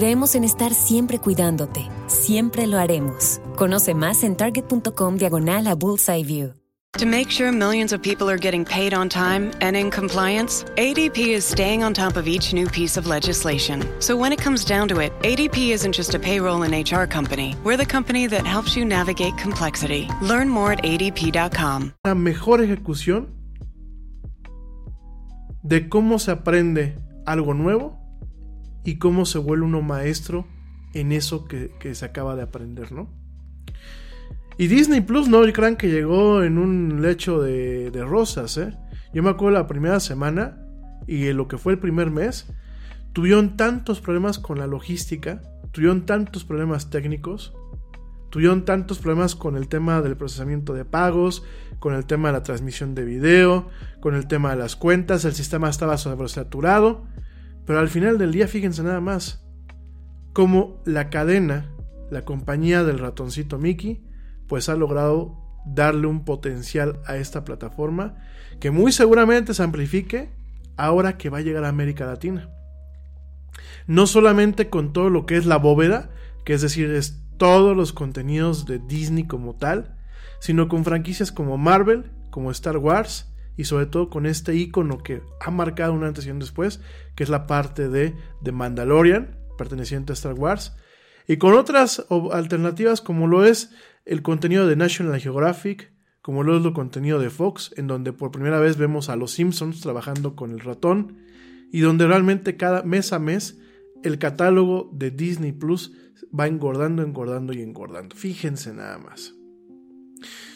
Creemos en estar siempre cuidándote. Siempre lo haremos. Conoce más en target.com diagonal a Bullseye View. To make sure millions of people are getting paid on time and in compliance, ADP is staying on top of each new piece of legislation. So when it comes down to it, ADP isn't just a payroll and HR company. We're the company that helps you navigate complexity. Learn more at adp.com. La mejor ejecución de cómo se aprende algo nuevo y cómo se vuelve uno maestro en eso que, se acaba de aprender, ¿no? Y Disney Plus no crean que llegó en un lecho de, rosas, ¿eh? Yo me acuerdo la primera semana y lo que fue el primer mes, tuvieron tantos problemas con la logística, tuvieron tantos problemas técnicos, tuvieron tantos problemas con el tema del procesamiento de pagos, con el tema de la transmisión de video, con el tema de las cuentas, el sistema estaba sobresaturado, pero al final del día fíjense nada más cómo la cadena, la compañía del ratoncito Mickey, pues ha logrado darle un potencial a esta plataforma que muy seguramente se amplifique ahora que va a llegar a América Latina. No solamente con todo lo que es la bóveda, que es decir, es todos los contenidos de Disney como tal, sino con franquicias como Marvel, como Star Wars y sobre todo con este icono que ha marcado un antes y un después, que es la parte de The Mandalorian, perteneciente a Star Wars, y con otras alternativas como lo es el contenido de National Geographic, como lo es el contenido de Fox, en donde por primera vez vemos a los Simpsons trabajando con el ratón, y donde realmente cada mes a mes el catálogo de Disney Plus va engordando, engordando y engordando. Fíjense nada más.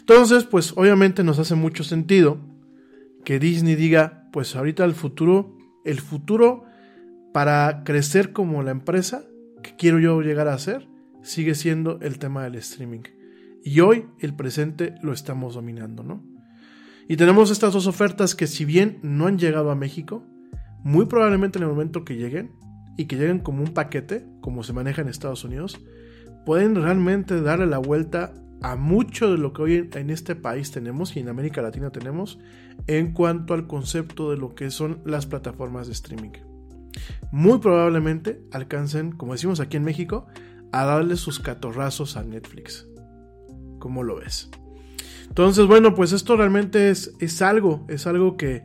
Entonces, pues obviamente nos hace mucho sentido que Disney diga, pues ahorita el futuro, el futuro para crecer como la empresa que quiero yo llegar a ser, sigue siendo el tema del streaming. Y hoy el presente lo estamos dominando, ¿no? Y tenemos estas dos ofertas que si bien no han llegado a México, muy probablemente en el momento que lleguen, y que lleguen como un paquete, como se maneja en Estados Unidos, pueden realmente darle la vuelta a mucho de lo que hoy en este país tenemos y en América Latina tenemos en cuanto al concepto de lo que son las plataformas de streaming. Muy probablemente alcancen, como decimos aquí en México, a darle sus catorrazos a Netflix. ¿Cómo lo ves? Entonces, bueno, pues esto realmente es, es algo, es algo que,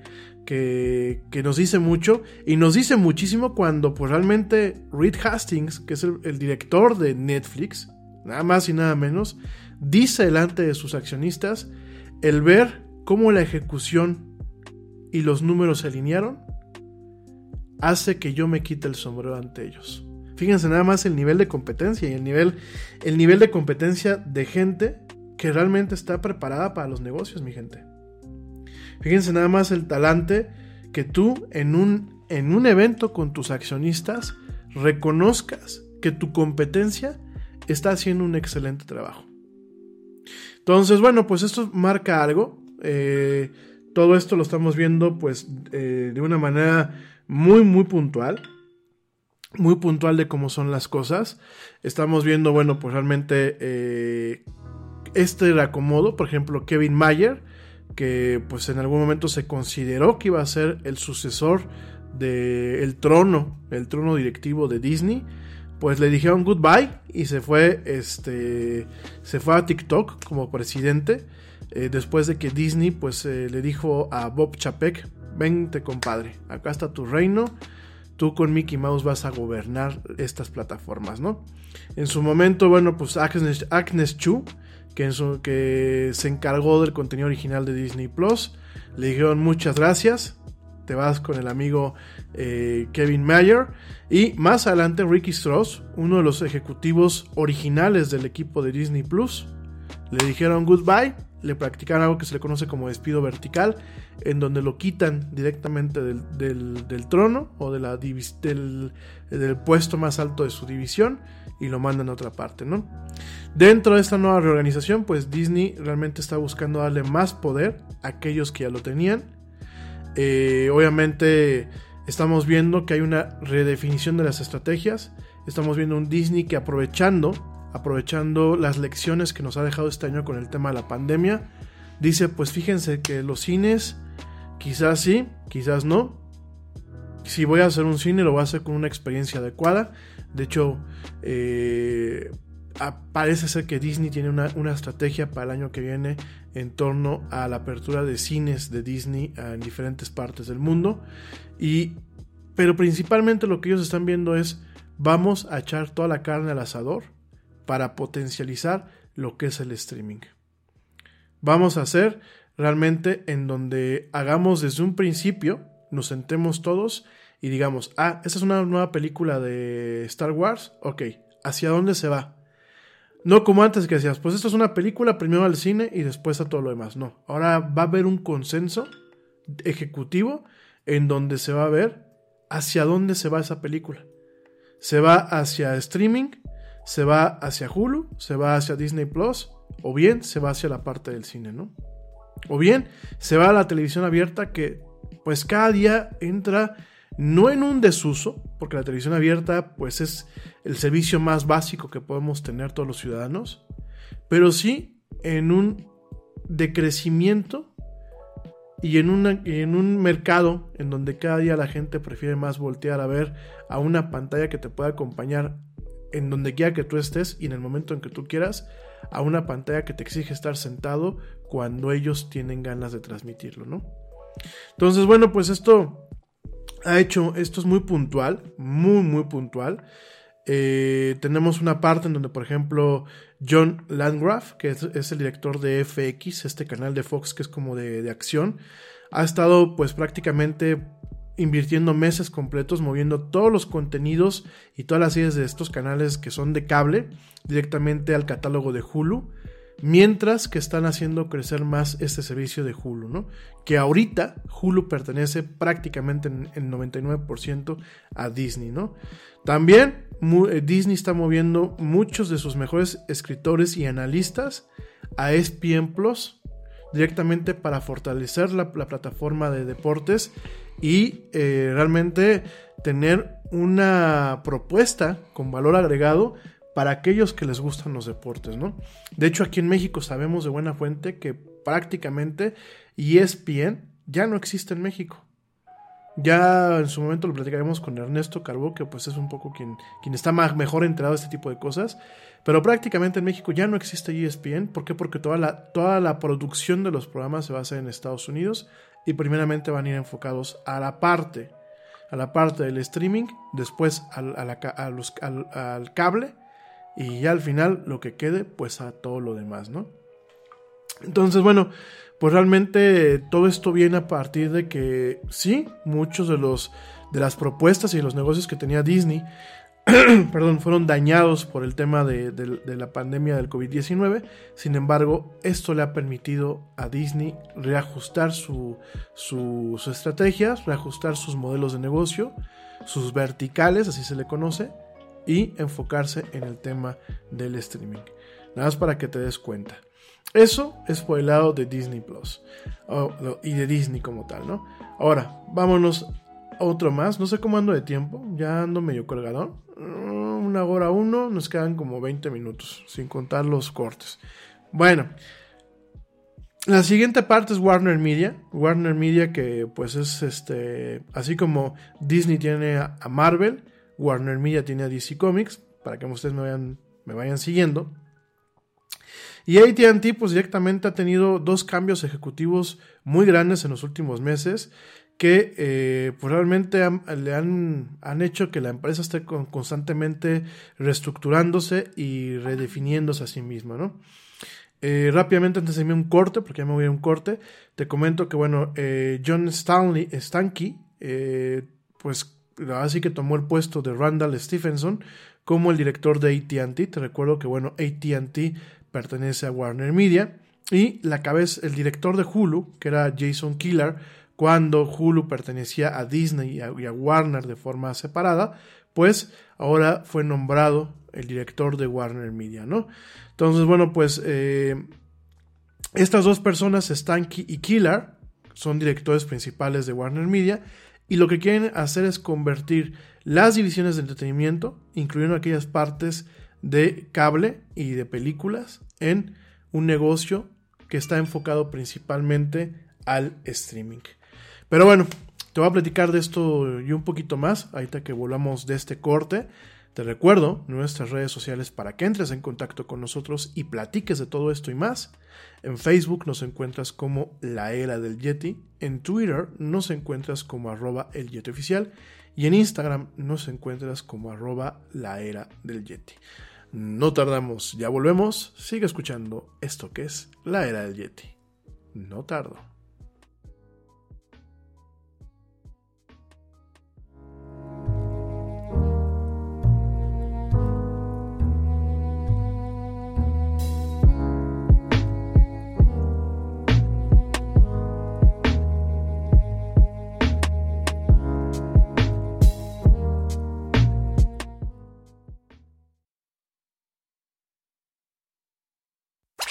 que, nos dice mucho y nos dice muchísimo cuando pues realmente Reed Hastings, que es el, director de Netflix, nada más y nada menos, dice delante de sus accionistas el ver cómo la ejecución y los números se alinearon hace que yo me quite el sombrero ante ellos. Fíjense nada más el nivel de competencia y el nivel, el nivel de competencia de gente que realmente está preparada para los negocios, mi gente. Fíjense nada más el talante que tú en un, en un evento con tus accionistas reconozcas que tu competencia está haciendo un excelente trabajo. Entonces, bueno, pues esto marca algo. Eh, todo esto lo estamos viendo pues eh, de una manera muy, muy puntual. Muy puntual de cómo son las cosas. Estamos viendo, bueno, pues realmente eh, este reacomodo. Por ejemplo, Kevin Mayer que pues en algún momento se consideró que iba a ser el sucesor del trono, el trono directivo de Disney, pues le dijeron goodbye y se fue, este, se fue a TikTok como presidente. Eh, después de que Disney pues eh, le dijo a Bob Chapek, vente compadre, acá está tu reino, tú con Mickey Mouse vas a gobernar estas plataformas, ¿no? En su momento, bueno, pues Agnes, Agnes Chu, que, se encargó del contenido original de Disney Plus. Le dijeron muchas gracias. Te vas con el amigo eh, Kevin Mayer. Y más adelante Ricky Strauss, uno de los ejecutivos originales del equipo de Disney Plus, le dijeron goodbye. Le practicaron algo que se le conoce como despido vertical, en donde lo quitan directamente del, trono o de la del, del puesto más alto de su división y lo mandan a otra parte, ¿no? Dentro de esta nueva reorganización, pues Disney realmente está buscando darle más poder a aquellos que ya lo tenían. Eh, obviamente estamos viendo que hay una redefinición de las estrategias. Estamos viendo un Disney que aprovechando, aprovechando las lecciones que nos ha dejado este año con el tema de la pandemia, dice, pues fíjense que los cines, quizás sí, quizás no. Si voy a hacer un cine, lo voy a hacer con una experiencia adecuada. De hecho, eh, parece ser que Disney tiene una, estrategia para el año que viene en torno a la apertura de cines de Disney en diferentes partes del mundo. Y, pero principalmente lo que ellos están viendo es vamos a echar toda la carne al asador para potencializar lo que es el streaming. Vamos a hacer realmente en donde hagamos desde un principio, nos sentemos todos y digamos, ah, esta es una nueva película de Star Wars, ok, ¿hacia dónde se va? No como antes que decías, pues esto es una película, primero al cine y después a todo lo demás. No, ahora va a haber un consenso ejecutivo en donde se va a ver hacia dónde se va esa película. Se va hacia streaming, se va hacia Hulu, se va hacia Disney Plus, o bien se va hacia la parte del cine, ¿no? O bien se va a la televisión abierta que pues cada día entra no en un desuso, porque la televisión abierta pues es el servicio más básico que podemos tener todos los ciudadanos, pero sí en un decrecimiento y en, en un mercado en donde cada día la gente prefiere más voltear a ver a una pantalla que te pueda acompañar en donde quiera que tú estés y en el momento en que tú quieras, a una pantalla que te exige estar sentado cuando ellos tienen ganas de transmitirlo, ¿no? Entonces, bueno, pues esto ha hecho, esto es muy puntual, muy, muy puntual. Eh, tenemos una parte en donde, por ejemplo, John Landgraf, que es, el director de FX, este canal de Fox que es como de, de acción, ha estado pues prácticamente invirtiendo meses completos moviendo todos los contenidos y todas las series de estos canales que son de cable directamente al catálogo de Hulu mientras que están haciendo crecer más este servicio de Hulu, ¿no? Que ahorita Hulu pertenece prácticamente en el 99% a Disney, ¿no? También eh, Disney está moviendo muchos de sus mejores escritores y analistas a ESPN Plus directamente para fortalecer la, plataforma de deportes y eh, realmente tener una propuesta con valor agregado para aquellos que les gustan los deportes, ¿no? De hecho, aquí en México sabemos de buena fuente que prácticamente ESPN ya no existe en México. Ya en su momento lo platicaremos con Ernesto Carbó, que pues es un poco quien, quien está más, mejor enterado de este tipo de cosas. Pero prácticamente en México ya no existe ESPN. ¿Por qué? Porque toda la, toda la producción de los programas se va a hacer en Estados Unidos y primeramente van a ir enfocados a la parte, a la parte del streaming, después al, al cable y ya al final lo que quede pues a todo lo demás, ¿no? Entonces, bueno, pues realmente todo esto viene a partir de que sí, muchos de los de las propuestas y los negocios que tenía Disney, perdón, fueron dañados por el tema de, la pandemia del COVID-19. Sin embargo, esto le ha permitido a Disney reajustar su, estrategias, reajustar sus modelos de negocio, sus verticales, así se le conoce, y enfocarse en el tema del streaming. Nada más para que te des cuenta. Eso es por el lado de Disney Plus y de Disney como tal, ¿no? Ahora, vámonos a otro más. No sé cómo ando de tiempo, ya ando medio colgado. Mm, una hora uno, nos quedan como 20 minutos, sin contar los cortes. Bueno, la siguiente parte es Warner Media. Warner Media que pues es este, así como Disney tiene a Marvel, Warner Media tiene a DC Comics, para que ustedes me vayan, me vayan siguiendo. Y ATT pues directamente ha tenido dos cambios ejecutivos muy grandes en los últimos meses que eh, pues realmente le han, han, hecho que la empresa esté constantemente reestructurándose y redefiniéndose a sí misma, ¿no? Eh, rápidamente antes de irme un corte, porque ya me voy a un corte, te comento que bueno, eh, John Stanley, Stanky, pues así que tomó el puesto de Randall Stephenson como el director de ATT. Te recuerdo que bueno, ATT pertenece a Warner Media. Y la cabeza, el director de Hulu, que era Jason Killer, cuando Hulu pertenecía a Disney y a, Warner de forma separada, pues ahora fue nombrado el director de Warner Media, ¿no? Entonces, bueno, pues eh, estas dos personas, Stanky y Killer, son directores principales de Warner Media y lo que quieren hacer es convertir las divisiones de entretenimiento, incluyendo aquellas partes de cable y de películas, en un negocio que está enfocado principalmente al streaming. Pero bueno, te voy a platicar de esto y un poquito más, ahorita que volvamos de este corte. Te recuerdo nuestras redes sociales para que entres en contacto con nosotros y platiques de todo esto y más. En Facebook nos encuentras como La Era del Yeti, en Twitter nos encuentras como arroba el Yeti oficial y en Instagram nos encuentras como arroba la era del Yeti. No tardamos, ya volvemos. Sigue escuchando esto que es la era del Yeti. No tardo.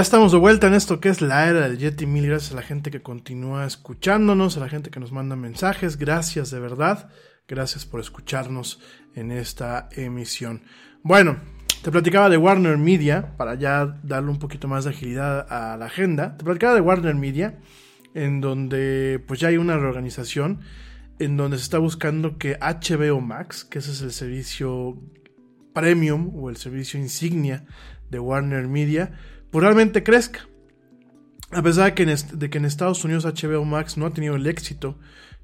Ya estamos de vuelta en esto que es la era del Yeti. Mil gracias a la gente que continúa escuchándonos, a la gente que nos manda mensajes. Gracias de verdad. Gracias por escucharnos en esta emisión. Bueno, te platicaba de Warner Media, para ya darle un poquito más de agilidad a la agenda. Te platicaba de Warner Media, en donde pues ya hay una reorganización, en donde se está buscando que HBO Max, que ese es el servicio premium o el servicio insignia de Warner Media, pues realmente crezca. A pesar de que, en, de que en Estados Unidos HBO Max no ha tenido el éxito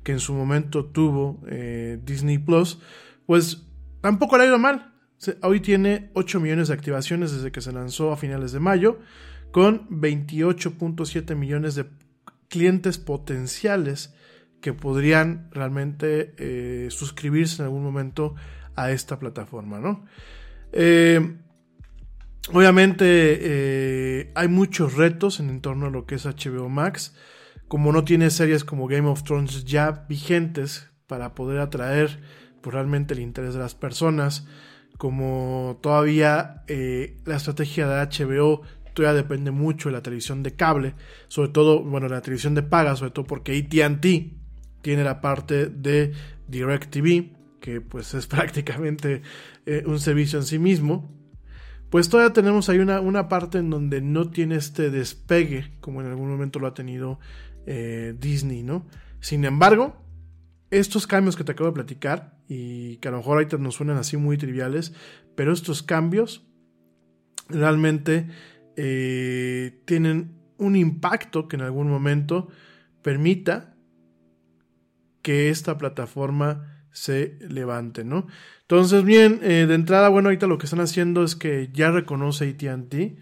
que en su momento tuvo eh, Disney Plus, pues tampoco le ha ido mal. Hoy tiene 8 millones de activaciones desde que se lanzó a finales de mayo, con 28.7 millones de clientes potenciales que podrían realmente eh, suscribirse en algún momento a esta plataforma, ¿no? Eh, Obviamente eh, hay muchos retos en torno a lo que es HBO Max. Como no tiene series como Game of Thrones ya vigentes para poder atraer pues, realmente el interés de las personas, como todavía eh, la estrategia de HBO todavía depende mucho de la televisión de cable, sobre todo, bueno, la televisión de paga, sobre todo porque ATT tiene la parte de DirecTV, que pues es prácticamente eh, un servicio en sí mismo pues todavía tenemos ahí una, una, parte en donde no tiene este despegue como en algún momento lo ha tenido eh, Disney, ¿no? Sin embargo, estos cambios que te acabo de platicar y que a lo mejor ahorita nos suenan así muy triviales, pero estos cambios realmente eh, tienen un impacto que en algún momento permita que esta plataforma se levante, ¿no? Entonces, bien, eh, de entrada, bueno, ahorita lo que están haciendo es que ya reconoce ATT,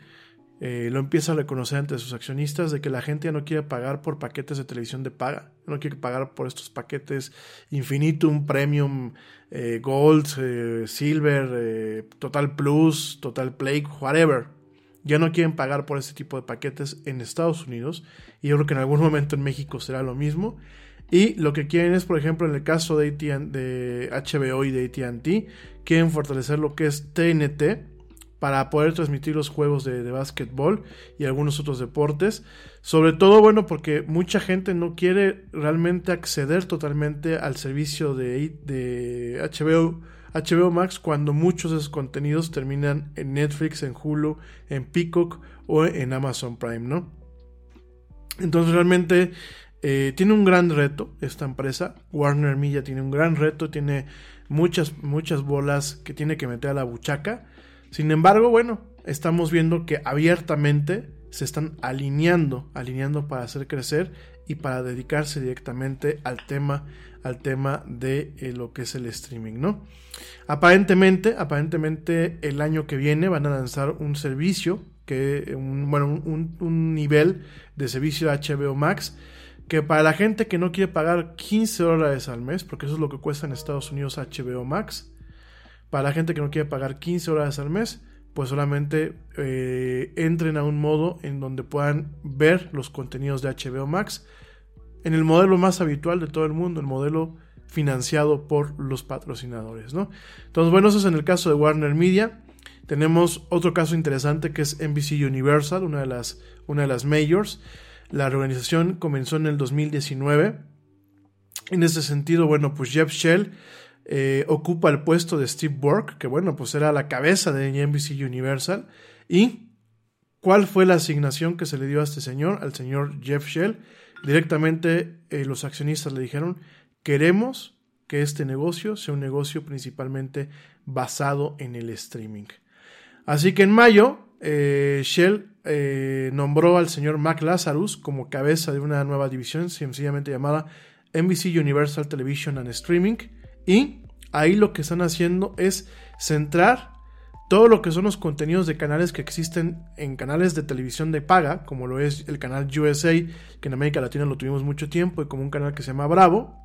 eh, lo empieza a reconocer ante sus accionistas, de que la gente ya no quiere pagar por paquetes de televisión de paga, no quiere pagar por estos paquetes Infinitum, Premium, eh, Gold, Silver, Total Plus, Total Play, whatever. Ya no quieren pagar por este tipo de paquetes en Estados Unidos y yo creo que en algún momento en México será lo mismo. Y lo que quieren es, por ejemplo, en el caso de, HBO y de ATT, quieren fortalecer lo que es TNT para poder transmitir los juegos de, de básquetbol y algunos otros deportes. Sobre todo, bueno, porque mucha gente no quiere realmente acceder totalmente al servicio de, de HBO, HBO Max cuando muchos de esos contenidos terminan en Netflix, en Hulu, en Peacock o en Amazon Prime, ¿no? Entonces realmente eh, tiene un gran reto esta empresa. Warner Media tiene un gran reto, tiene muchas, muchas bolas que tiene que meter a la buchaca. Sin embargo, bueno, estamos viendo que abiertamente se están alineando, alineando para hacer crecer y para dedicarse directamente al tema, al tema de eh, lo que es el streaming, ¿no? Aparentemente, aparentemente el año que viene van a lanzar un servicio que, bueno, un, un nivel de servicio HBO Max que para la gente que no quiere pagar 15 dólares al mes, porque eso es lo que cuesta en Estados Unidos HBO Max, para la gente que no quiere pagar 15 dólares al mes, pues solamente eh, entren a un modo en donde puedan ver los contenidos de HBO Max en el modelo más habitual de todo el mundo, el modelo financiado por los patrocinadores, ¿no? Entonces, bueno, eso es en el caso de Warner Media. Tenemos otro caso interesante que es NBC Universal, una de las, una de las majors. La reorganización comenzó en el 2019 En ese sentido, bueno, pues Jeff Shell eh, ocupa el puesto de Steve Burke, que bueno, pues era la cabeza de NBC Universal. ¿Y cuál fue la asignación que se le dio a este señor, al señor Jeff Shell? Directamente eh, los accionistas le dijeron, queremos que este negocio sea un negocio principalmente basado en el streaming. Así que en mayo, eh, Shell eh, nombró al señor Mac Lazarus como cabeza de una nueva división sencillamente llamada NBC Universal Television and Streaming. Y ahí lo que están haciendo es centrar todo lo que son los contenidos de canales que existen en canales de televisión de paga, como lo es el canal USA, que en América Latina lo tuvimos mucho tiempo, y como un canal que se llama Bravo,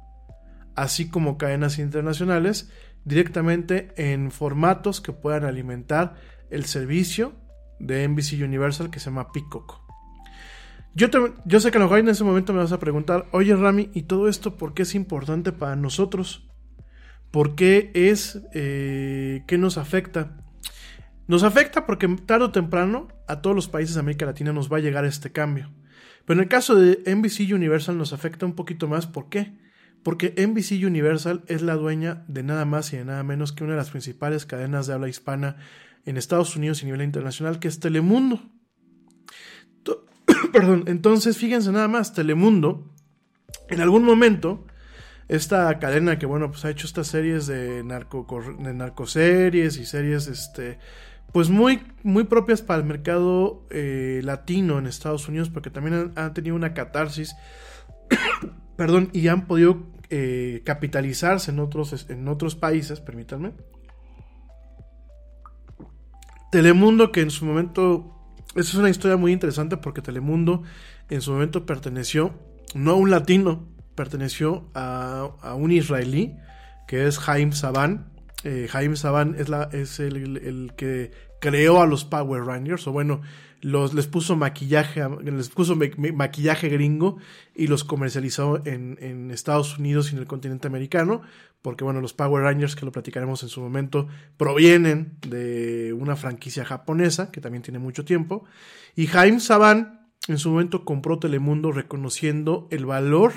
así como cadenas internacionales, directamente en formatos que puedan alimentar el servicio de NBC Universal que se llama Peacock. Yo, yo sé que a lo mejor en ese momento me vas a preguntar, oye Rami, ¿y todo esto por qué es importante para nosotros? ¿Por qué es, eh, qué nos afecta? Nos afecta porque tarde o temprano a todos los países de América Latina nos va a llegar este cambio. Pero en el caso de NBC Universal nos afecta un poquito más. ¿Por qué? Porque NBC Universal es la dueña de nada más y de nada menos que una de las principales cadenas de habla hispana en Estados Unidos y a nivel internacional, que es Telemundo. Perdón, entonces fíjense nada más, Telemundo, en algún momento, esta cadena que, bueno, pues ha hecho estas series de, narco, de narcoseries y series, este, pues muy, muy propias para el mercado eh, latino en Estados Unidos, porque también han, tenido una catarsis, perdón, y han podido eh, capitalizarse en otros, en otros países, permítanme. Telemundo, que en su momento, esa es una historia muy interesante porque Telemundo en su momento perteneció, no a un latino, perteneció a, un israelí, que es Jaime Saban. Eh, Jaime Saban es, la, es el, que creó a los Power Rangers, o bueno, les puso maquillaje, les puso maquillaje gringo y los comercializó en, Estados Unidos y en el continente americano, porque bueno, los Power Rangers, que lo platicaremos en su momento, provienen de una franquicia japonesa, que también tiene mucho tiempo, y Jaime Saban en su momento compró Telemundo reconociendo el valor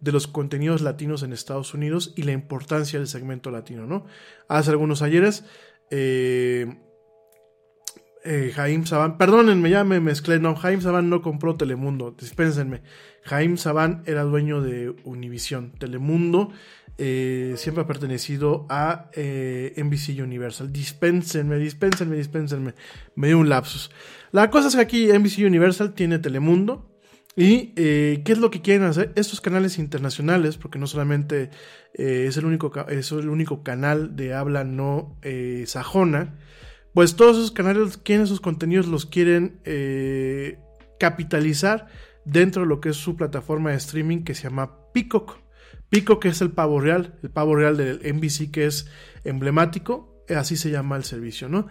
de los contenidos latinos en Estados Unidos y la importancia del segmento latino, ¿no? Hace algunos ayeres, eh, eh, Jaime Saban, perdónenme, ya me mezclé, no, Jaime Saban no compró Telemundo, dispénsenme. Jaime Saban era dueño de Univision. Telemundo eh, siempre ha pertenecido a eh, NBC Universal. Dispénsenme, dispénsenme, dispénsenme. Me dio un lapsus. La cosa es que aquí NBC Universal tiene Telemundo. ¿Y eh, qué es lo que quieren hacer? Estos canales internacionales, porque no solamente es, el único, es el único canal de habla no sajona, pues todos esos canales quieren esos contenidos, los quieren eh, capitalizar dentro de lo que es su plataforma de streaming que se llama Peacock. Peacock es el pavo real, el pavo real del NBC que es emblemático, eh, así se llama el servicio, ¿no?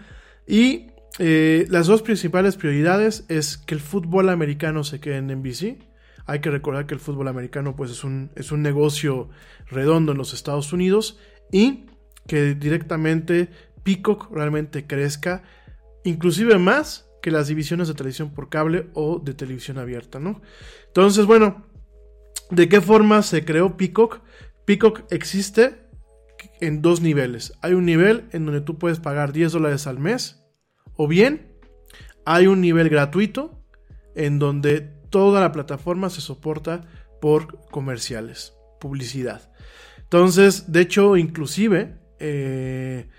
Y eh, las dos principales prioridades es que el fútbol americano se quede en NBC. Hay que recordar que el fútbol americano pues es un, es un negocio redondo en los Estados Unidos y que directamente Peacock realmente crezca, inclusive más que las divisiones de televisión por cable o de televisión abierta, ¿no? Entonces, bueno, ¿de qué forma se creó Peacock? Peacock existe en dos niveles. Hay un nivel en donde tú puedes pagar 10 dólares al mes, o bien hay un nivel gratuito en donde toda la plataforma se soporta por comerciales, publicidad. Entonces, de hecho, inclusive, eh,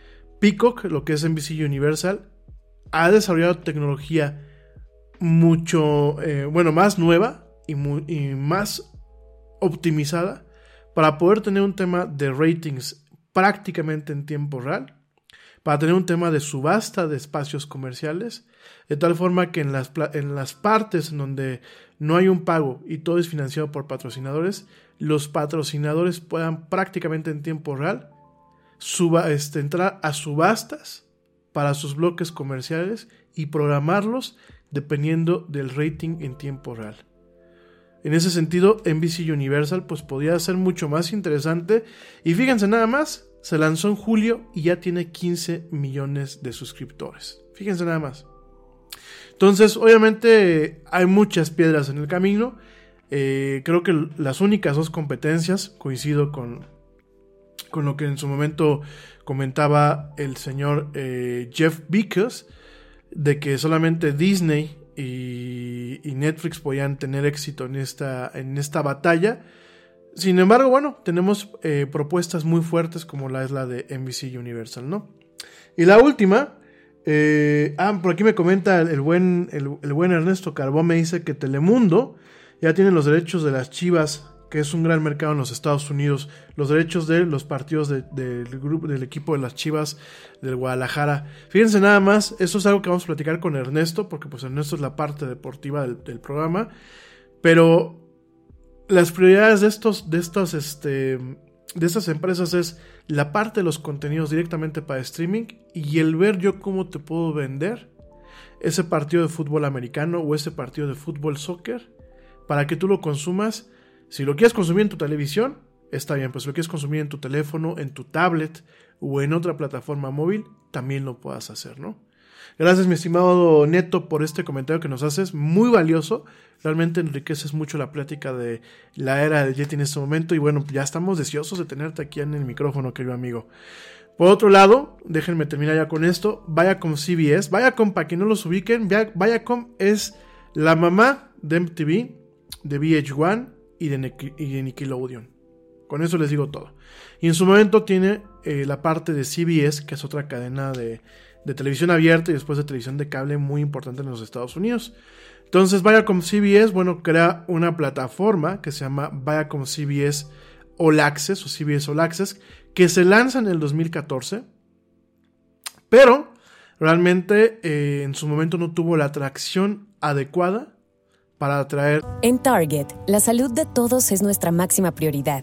Peacock, lo que es NBC Universal, ha desarrollado tecnología mucho, eh, bueno, más nueva y, y más optimizada para poder tener un tema de ratings prácticamente en tiempo real, para tener un tema de subasta de espacios comerciales, de tal forma que en las, en las partes en donde no hay un pago y todo es financiado por patrocinadores, los patrocinadores puedan prácticamente en tiempo real suba, este, entrar a subastas para sus bloques comerciales y programarlos dependiendo del rating en tiempo real. En ese sentido, NBC Universal pues podía ser mucho más interesante y fíjense nada más, se lanzó en julio y ya tiene 15 millones de suscriptores. Fíjense nada más. Entonces, obviamente hay muchas piedras en el camino. Eh, creo que las únicas dos competencias, coincido con, con lo que en su momento comentaba el señor eh, Jeff Vickers, de que solamente Disney y, y, Netflix podían tener éxito en esta, en esta batalla. Sin embargo, bueno, tenemos eh, propuestas muy fuertes como la es la de NBC Universal, ¿no? Y la última, eh, ah, por aquí me comenta el buen, el, buen Ernesto Carbón, me dice que Telemundo ya tiene los derechos de las Chivas, que es un gran mercado en los Estados Unidos, los derechos de los partidos del grupo, del equipo de las Chivas del Guadalajara. Fíjense nada más, esto es algo que vamos a platicar con Ernesto, porque pues Ernesto es la parte deportiva del, del programa, pero las prioridades de estos, de estos, este, de estas empresas es la parte de los contenidos directamente para streaming y el ver yo cómo te puedo vender ese partido de fútbol americano o ese partido de fútbol soccer para que tú lo consumas. Si lo quieres consumir en tu televisión, está bien, pues si lo quieres consumir en tu teléfono, en tu tablet o en otra plataforma móvil, también lo puedas hacer, ¿no? Gracias, mi estimado Neto, por este comentario que nos haces. Muy valioso. Realmente enriqueces mucho la plática de la era de Yeti en este momento. Y bueno, ya estamos deseosos de tenerte aquí en el micrófono, querido amigo. Por otro lado, déjenme terminar ya con esto. Viacom CBS. Viacom, para que no los ubiquen, Viacom es la mamá de MTV, de VH1 y de, Nickelodeon. Con eso les digo todo. Y en su momento tiene eh, la parte de CBS, que es otra cadena de, de televisión abierta y después de televisión de cable muy importante en los Estados Unidos. Entonces Viacom CBS, bueno, crea una plataforma que se llama Viacom CBS All Access o CBS All Access, que se lanza en el 2014, pero realmente eh, en su momento no tuvo la atracción adecuada para atraer... En Target, la salud de todos es nuestra máxima prioridad.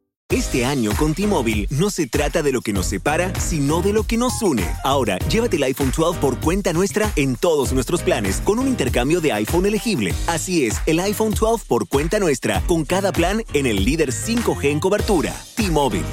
Este año con T-Mobile no se trata de lo que nos separa, sino de lo que nos une. Ahora, llévate el iPhone 12 por cuenta nuestra en todos nuestros planes con un intercambio de iPhone elegible. Así es, el iPhone 12 por cuenta nuestra, con cada plan en el líder 5G en cobertura. T-Mobile.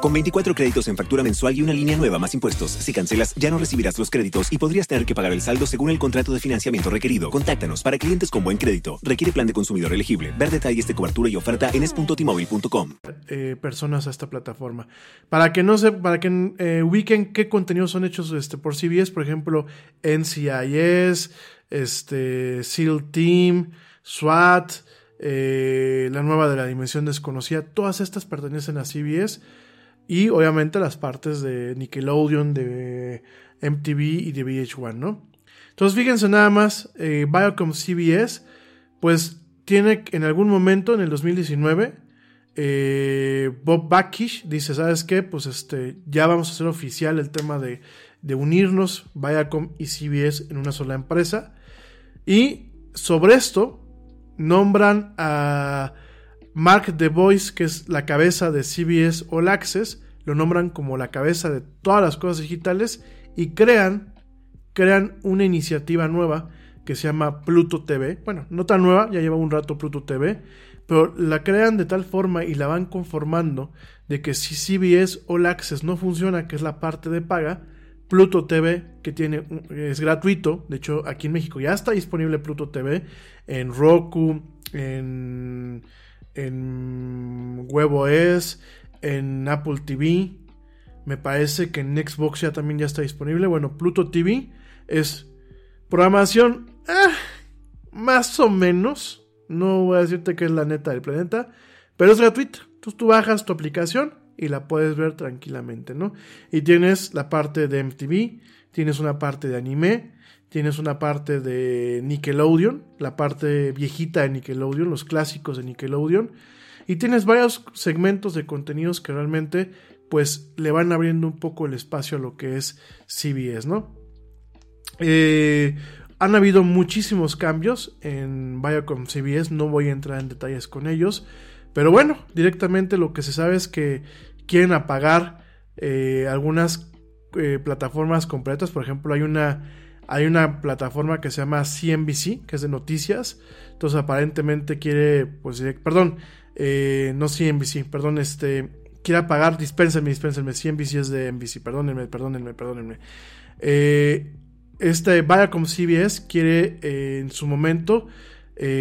Con 24 créditos en factura mensual y una línea nueva más impuestos, si cancelas ya no recibirás los créditos y podrías tener que pagar el saldo según el contrato de financiamiento requerido. Contáctanos para clientes con buen crédito. Requiere plan de consumidor elegible. Ver detalles de cobertura y oferta en es.timóvil.com. Eh, personas a esta plataforma. Para que no se, para que eh, ubiquen qué contenidos son hechos este, por CBS, por ejemplo, NCIS, este, SEAL Team, SWAT, eh, la nueva de la dimensión desconocida, todas estas pertenecen a CBS y obviamente las partes de Nickelodeon, de MTV y de VH1, ¿no? Entonces fíjense nada más, eh, Viacom CBS, pues tiene en algún momento en el 2019, eh, Bob Bakish dice, ¿sabes qué? Pues este, ya vamos a hacer oficial el tema de, de unirnos Viacom y CBS en una sola empresa. Y sobre esto nombran a Mark DeVois, que es la cabeza de CBS All Access, lo nombran como la cabeza de todas las cosas digitales y crean, crean una iniciativa nueva que se llama Pluto TV. Bueno, no tan nueva, ya lleva un rato Pluto TV, pero la crean de tal forma y la van conformando de que si CBS All Access no funciona, que es la parte de paga, Pluto TV, que tiene, es gratuito, de hecho aquí en México ya está disponible Pluto TV en Roku, en en es en Apple TV. Me parece que en Xbox ya también ya está disponible. Bueno, Pluto TV es programación ah, más o menos. No voy a decirte que es la neta del planeta, pero es gratuita. Entonces tú bajas tu aplicación y la puedes ver tranquilamente, ¿no? Y tienes la parte de MTV, tienes una parte de anime, tienes una parte de Nickelodeon, la parte viejita de Nickelodeon, los clásicos de Nickelodeon, y tienes varios segmentos de contenidos que realmente pues le van abriendo un poco el espacio a lo que es CBS, ¿no? Eh, han habido muchísimos cambios en Viacom CBS, no voy a entrar en detalles con ellos, Pero bueno, directamente lo que se sabe es que quieren apagar eh, algunas eh, plataformas completas. Por ejemplo, hay una, hay una plataforma que se llama CNBC, que es de noticias. Entonces, aparentemente quiere, pues, perdón, eh, no CNBC, perdón, este, quiere apagar, dispénsenme, dispénsenme, CNBC es de NBC, perdónenme, perdónenme, perdónenme. este Viacom CBS quiere en su momento,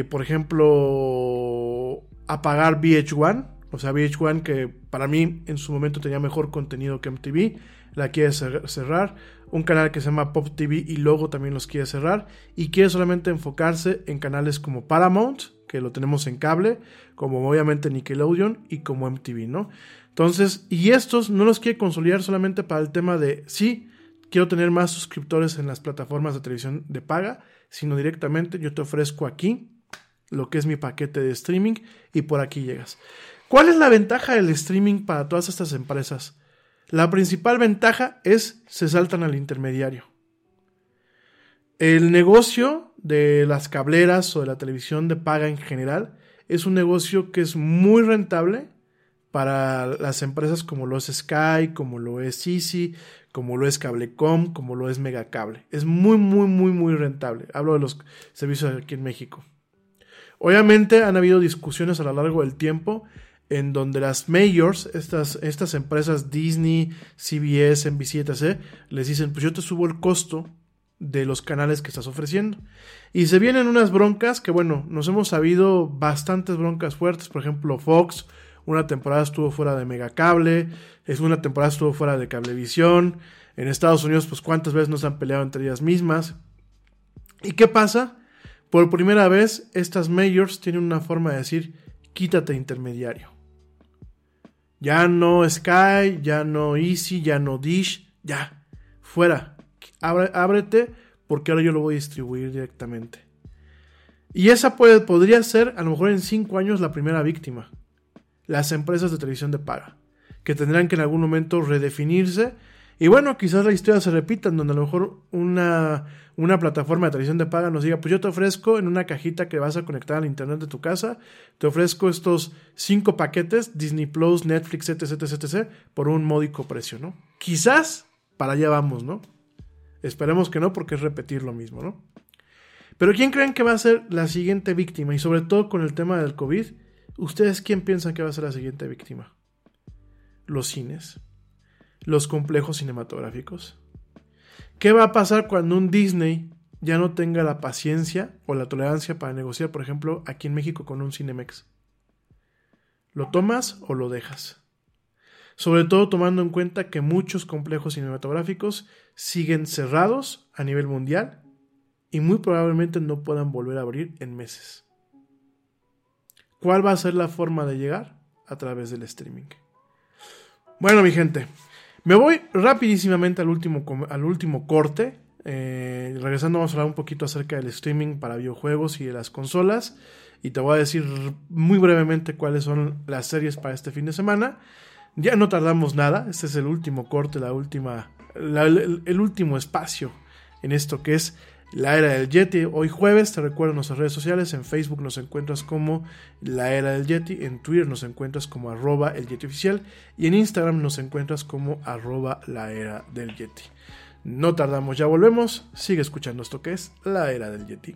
por ejemplo, apagar VH1, o sea, VH1 que para mí en su momento tenía mejor contenido que MTV, la quiere cerrar. Un canal que se llama Pop TV y luego también los quiere cerrar. Y quiere solamente enfocarse en canales como Paramount, que lo tenemos en cable, como obviamente Nickelodeon y como MTV, ¿no? Entonces, y estos no los quiere consolidar solamente para el tema de, sí, quiero tener más suscriptores en las plataformas de televisión de paga, sino directamente yo te ofrezco aquí lo que es mi paquete de streaming y por aquí llegas. ¿Cuál es la ventaja del streaming para todas estas empresas? La principal ventaja es se saltan al intermediario. El negocio de las cableras o de la televisión de paga en general es un negocio que es muy rentable para las empresas como lo es Sky, como lo es Easy, como lo es Cablecom, como lo es Megacable. Es muy, muy, muy, muy rentable. Hablo de los servicios aquí en México. Obviamente han habido discusiones a lo largo del tiempo en donde las majors, estas, estas empresas Disney, CBS, NBC, etc., les dicen, pues yo te subo el costo de los canales que estás ofreciendo. Y se vienen unas broncas que, bueno, nos hemos sabido bastantes broncas fuertes. Por ejemplo, Fox, una temporada estuvo fuera de Megacable, es una temporada estuvo fuera de Cablevisión. En Estados Unidos, pues cuántas veces nos han peleado entre ellas mismas. ¿Y qué pasa? Por primera vez, estas majors tienen una forma de decir, quítate intermediario. Ya no Sky, ya no Easy, ya no Dish, ya, fuera. ábrete porque ahora yo lo voy a distribuir directamente. Y esa puede, podría ser, a lo mejor en cinco años, la primera víctima. Las empresas de televisión de paga, que tendrán que en algún momento redefinirse y bueno, quizás la historia se repita, en donde a lo mejor una, una plataforma de televisión de paga nos diga, pues yo te ofrezco en una cajita que vas a conectar al internet de tu casa, te ofrezco estos cinco paquetes, Disney Plus, Netflix, etc, etc, etc, por un módico precio, ¿no? Quizás para allá vamos, ¿no? Esperemos que no, porque es repetir lo mismo, ¿no? Pero ¿quién creen que va a ser la siguiente víctima? Y sobre todo con el tema del COVID, ¿ustedes quién piensan que va a ser la siguiente víctima? Los cines los complejos cinematográficos? ¿Qué va a pasar cuando un Disney ya no tenga la paciencia o la tolerancia para negociar, por ejemplo, aquí en México con un Cinemex? ¿Lo tomas o lo dejas? Sobre todo tomando en cuenta que muchos complejos cinematográficos siguen cerrados a nivel mundial y muy probablemente no puedan volver a abrir en meses. ¿Cuál va a ser la forma de llegar? A través del streaming. Bueno, mi gente, me voy rapidísimamente al último, al último corte. Eh, regresando vamos a hablar un poquito acerca del streaming para videojuegos y de las consolas. Y te voy a decir muy brevemente cuáles son las series para este fin de semana. Ya no tardamos nada. Este es el último corte, la última, el último espacio en esto que es la Era del Yeti. Hoy jueves, te recuerdo en nuestras redes sociales. En Facebook nos encuentras como La Era del Yeti. En Twitter nos encuentras como arroba el Yeti oficial. Y en Instagram nos encuentras como arroba la Era del Yeti. No tardamos, ya volvemos. Sigue escuchando esto que es La Era del Yeti.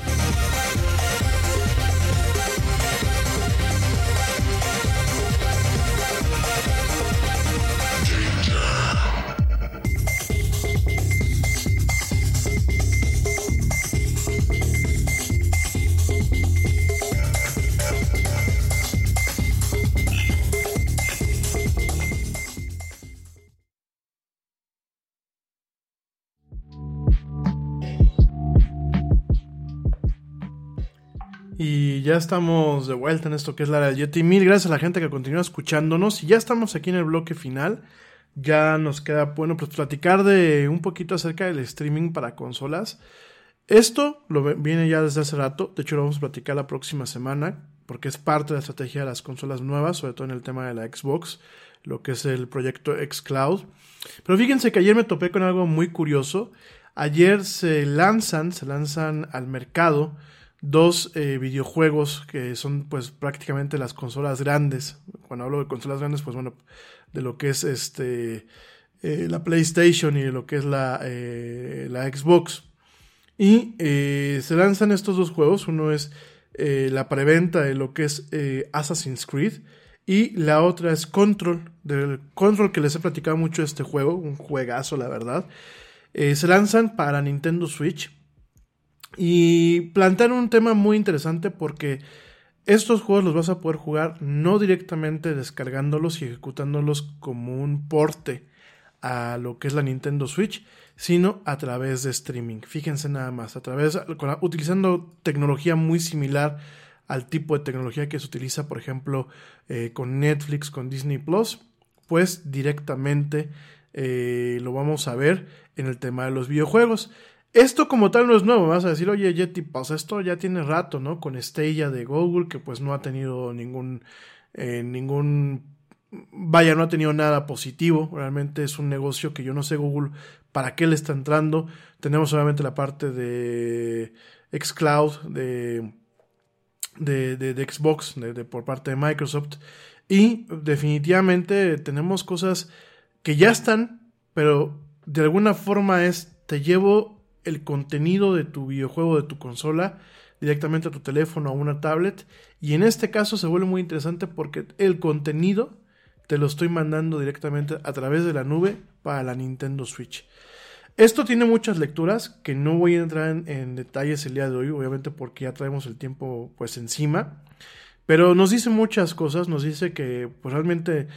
Estamos de vuelta en esto que es la del Yeti. Mil gracias a la gente que continúa escuchándonos. Y ya estamos aquí en el bloque final. Ya nos queda, bueno, pues platicar de un poquito acerca del streaming para consolas. Esto lo viene ya desde hace rato. De hecho, lo vamos a platicar la próxima semana. Porque es parte de la estrategia de las consolas nuevas, sobre todo en el tema de la Xbox, lo que es el proyecto Xcloud. Pero fíjense que ayer me topé con algo muy curioso. Ayer se lanzan, se lanzan al mercado dos eh, videojuegos que son pues prácticamente las consolas grandes. Cuando hablo de consolas grandes, pues bueno, de lo que es este eh, la PlayStation y de lo que es la, eh, la Xbox. Y se lanzan estos dos juegos. Uno es la preventa de lo que es Assassin's Creed. Y la otra es Control. Del Control que les he platicado mucho este juego. Un juegazo, la verdad. se lanzan para Nintendo Switch. Y plantean un tema muy interesante porque estos juegos los vas a poder jugar no directamente descargándolos y ejecutándolos como un porte a lo que es la Nintendo Switch, sino a través de streaming. Fíjense nada más, a través, utilizando tecnología muy similar al tipo de tecnología que se utiliza, por ejemplo, eh, con Netflix, con Disney Plus, pues directamente eh, lo vamos a ver en el tema de los videojuegos. Esto como tal no es nuevo, vas a decir, oye Yeti, pues esto ya tiene rato, ¿no? Con Stella de Google, que pues no ha tenido ningún, eh, ningún, vaya, no ha tenido nada positivo, realmente es un negocio que yo no sé Google para qué le está entrando. Tenemos obviamente la parte de xCloud, de, de, de, Xbox, de, por parte de Microsoft, y definitivamente tenemos cosas que ya están, pero de alguna forma es, te llevo el contenido de tu videojuego, de tu consola, directamente a tu teléfono a una tablet. Y en este caso se vuelve muy interesante porque el contenido te lo estoy mandando directamente a través de la nube para la Nintendo Switch. Esto tiene muchas lecturas que no voy a entrar en, detalles el día de hoy, obviamente porque ya traemos el tiempo pues encima. Pero nos dice muchas cosas, nos dice que pues realmente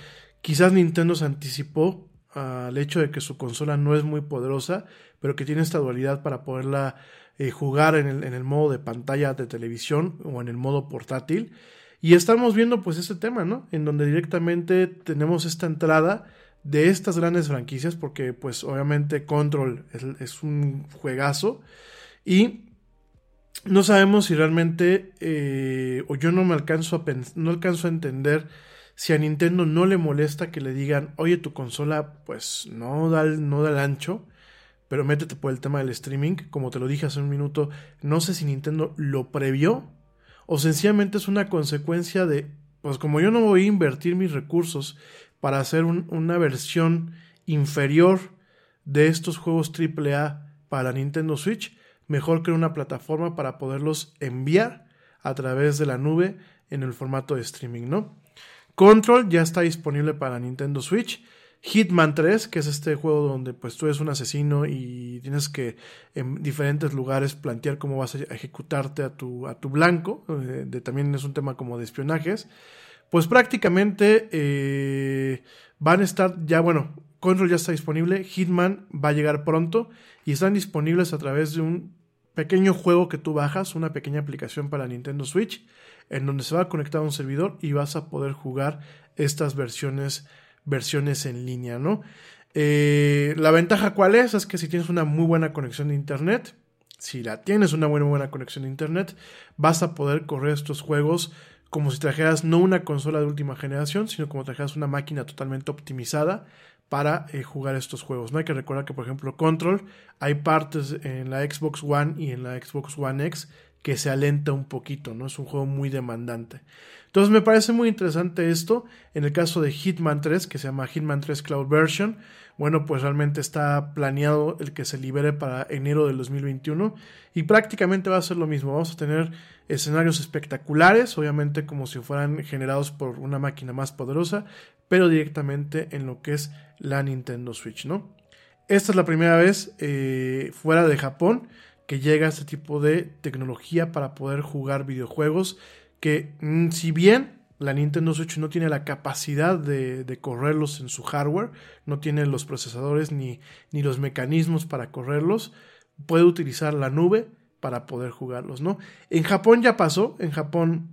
quizás Nintendo se anticipó al hecho de que su consola no es muy poderosa, pero que tiene esta dualidad para poderla eh, jugar en el, modo de pantalla de televisión o en el modo portátil. Y estamos viendo pues este tema, ¿no? En donde directamente tenemos esta entrada de estas grandes franquicias, porque pues obviamente Control es, un juegazo y no sabemos si realmente, eh, o yo no me alcanzo a, no alcanzo a entender si a Nintendo no le molesta que le digan, oye, tu consola pues no da no da el ancho, pero métete por el tema del streaming, como te lo dije hace un minuto, no sé si Nintendo lo previó o sencillamente es una consecuencia de, pues como yo no voy a invertir mis recursos para hacer una versión inferior de estos juegos AAA para Nintendo Switch, mejor que una plataforma para poderlos enviar a través de la nube en el formato de streaming, ¿no? Control ya está disponible para Nintendo Switch. Hitman 3, que es este juego donde pues tú eres un asesino y tienes que en diferentes lugares plantear cómo vas a ejecutarte a tu, a tu blanco, eh, de, también es un tema como de espionajes, pues prácticamente eh, van a estar ya, bueno, Control ya está disponible, Hitman va a llegar pronto y están disponibles a través de un pequeño juego que tú bajas, una pequeña aplicación para Nintendo Switch en donde se va a conectar un servidor y vas a poder jugar estas versiones, versiones en línea, ¿no? Eh, la ventaja cuál es? Es que si tienes una muy buena conexión de internet, si la tienes una buena, buena conexión de internet, vas a poder correr estos juegos como si trajeras no una consola de última generación, sino como trajeras una máquina totalmente optimizada para eh, jugar estos juegos. No hay que recordar que, por ejemplo, Control, hay partes en la Xbox One y en la Xbox One X que se alenta un poquito, ¿no? Es un juego muy demandante. Entonces me parece muy interesante esto. En el caso de Hitman 3, que se llama Hitman 3 Cloud Version, bueno, pues realmente está planeado el que se libere para enero del 2021 y prácticamente va a ser lo mismo. Vamos a tener escenarios espectaculares, obviamente como si fueran generados por una máquina más poderosa, pero directamente en lo que es la Nintendo Switch, ¿no? Esta es la primera vez eh, fuera de Japón que llega este tipo de tecnología para poder jugar videojuegos que mm, si bien la Nintendo Switch no tiene la capacidad de, correrlos en su hardware, no tiene los procesadores ni, ni, los mecanismos para correrlos, puede utilizar la nube para poder jugarlos, ¿no? En Japón ya pasó, en Japón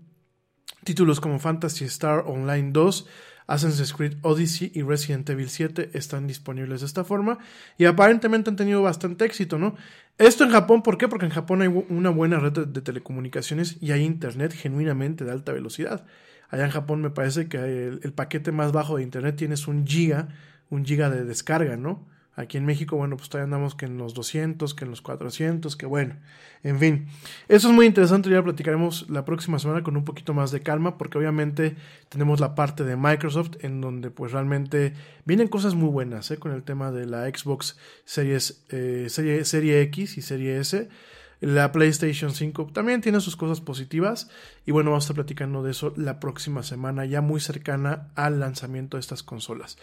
títulos como Fantasy Star Online 2, Assassin's Creed Odyssey y Resident Evil 7 están disponibles de esta forma y aparentemente han tenido bastante éxito, ¿no? Esto en Japón, ¿por qué? Porque en Japón hay una buena red de telecomunicaciones y hay internet genuinamente de alta velocidad. Allá en Japón me parece que el, paquete más bajo de internet tienes un giga, un giga de descarga, ¿no? Aquí en México, bueno, pues todavía andamos que en los 200, que en los 400, que bueno, en fin. Eso es muy interesante, ya lo platicaremos la próxima semana con un poquito más de calma, porque obviamente tenemos la parte de Microsoft en donde pues realmente vienen cosas muy buenas, ¿eh? Con el tema de la Xbox Series, eh, serie, serie X y Serie S. La PlayStation 5 también tiene sus cosas positivas y bueno, vamos a estar platicando de eso la próxima semana, ya muy cercana al lanzamiento de estas consolas.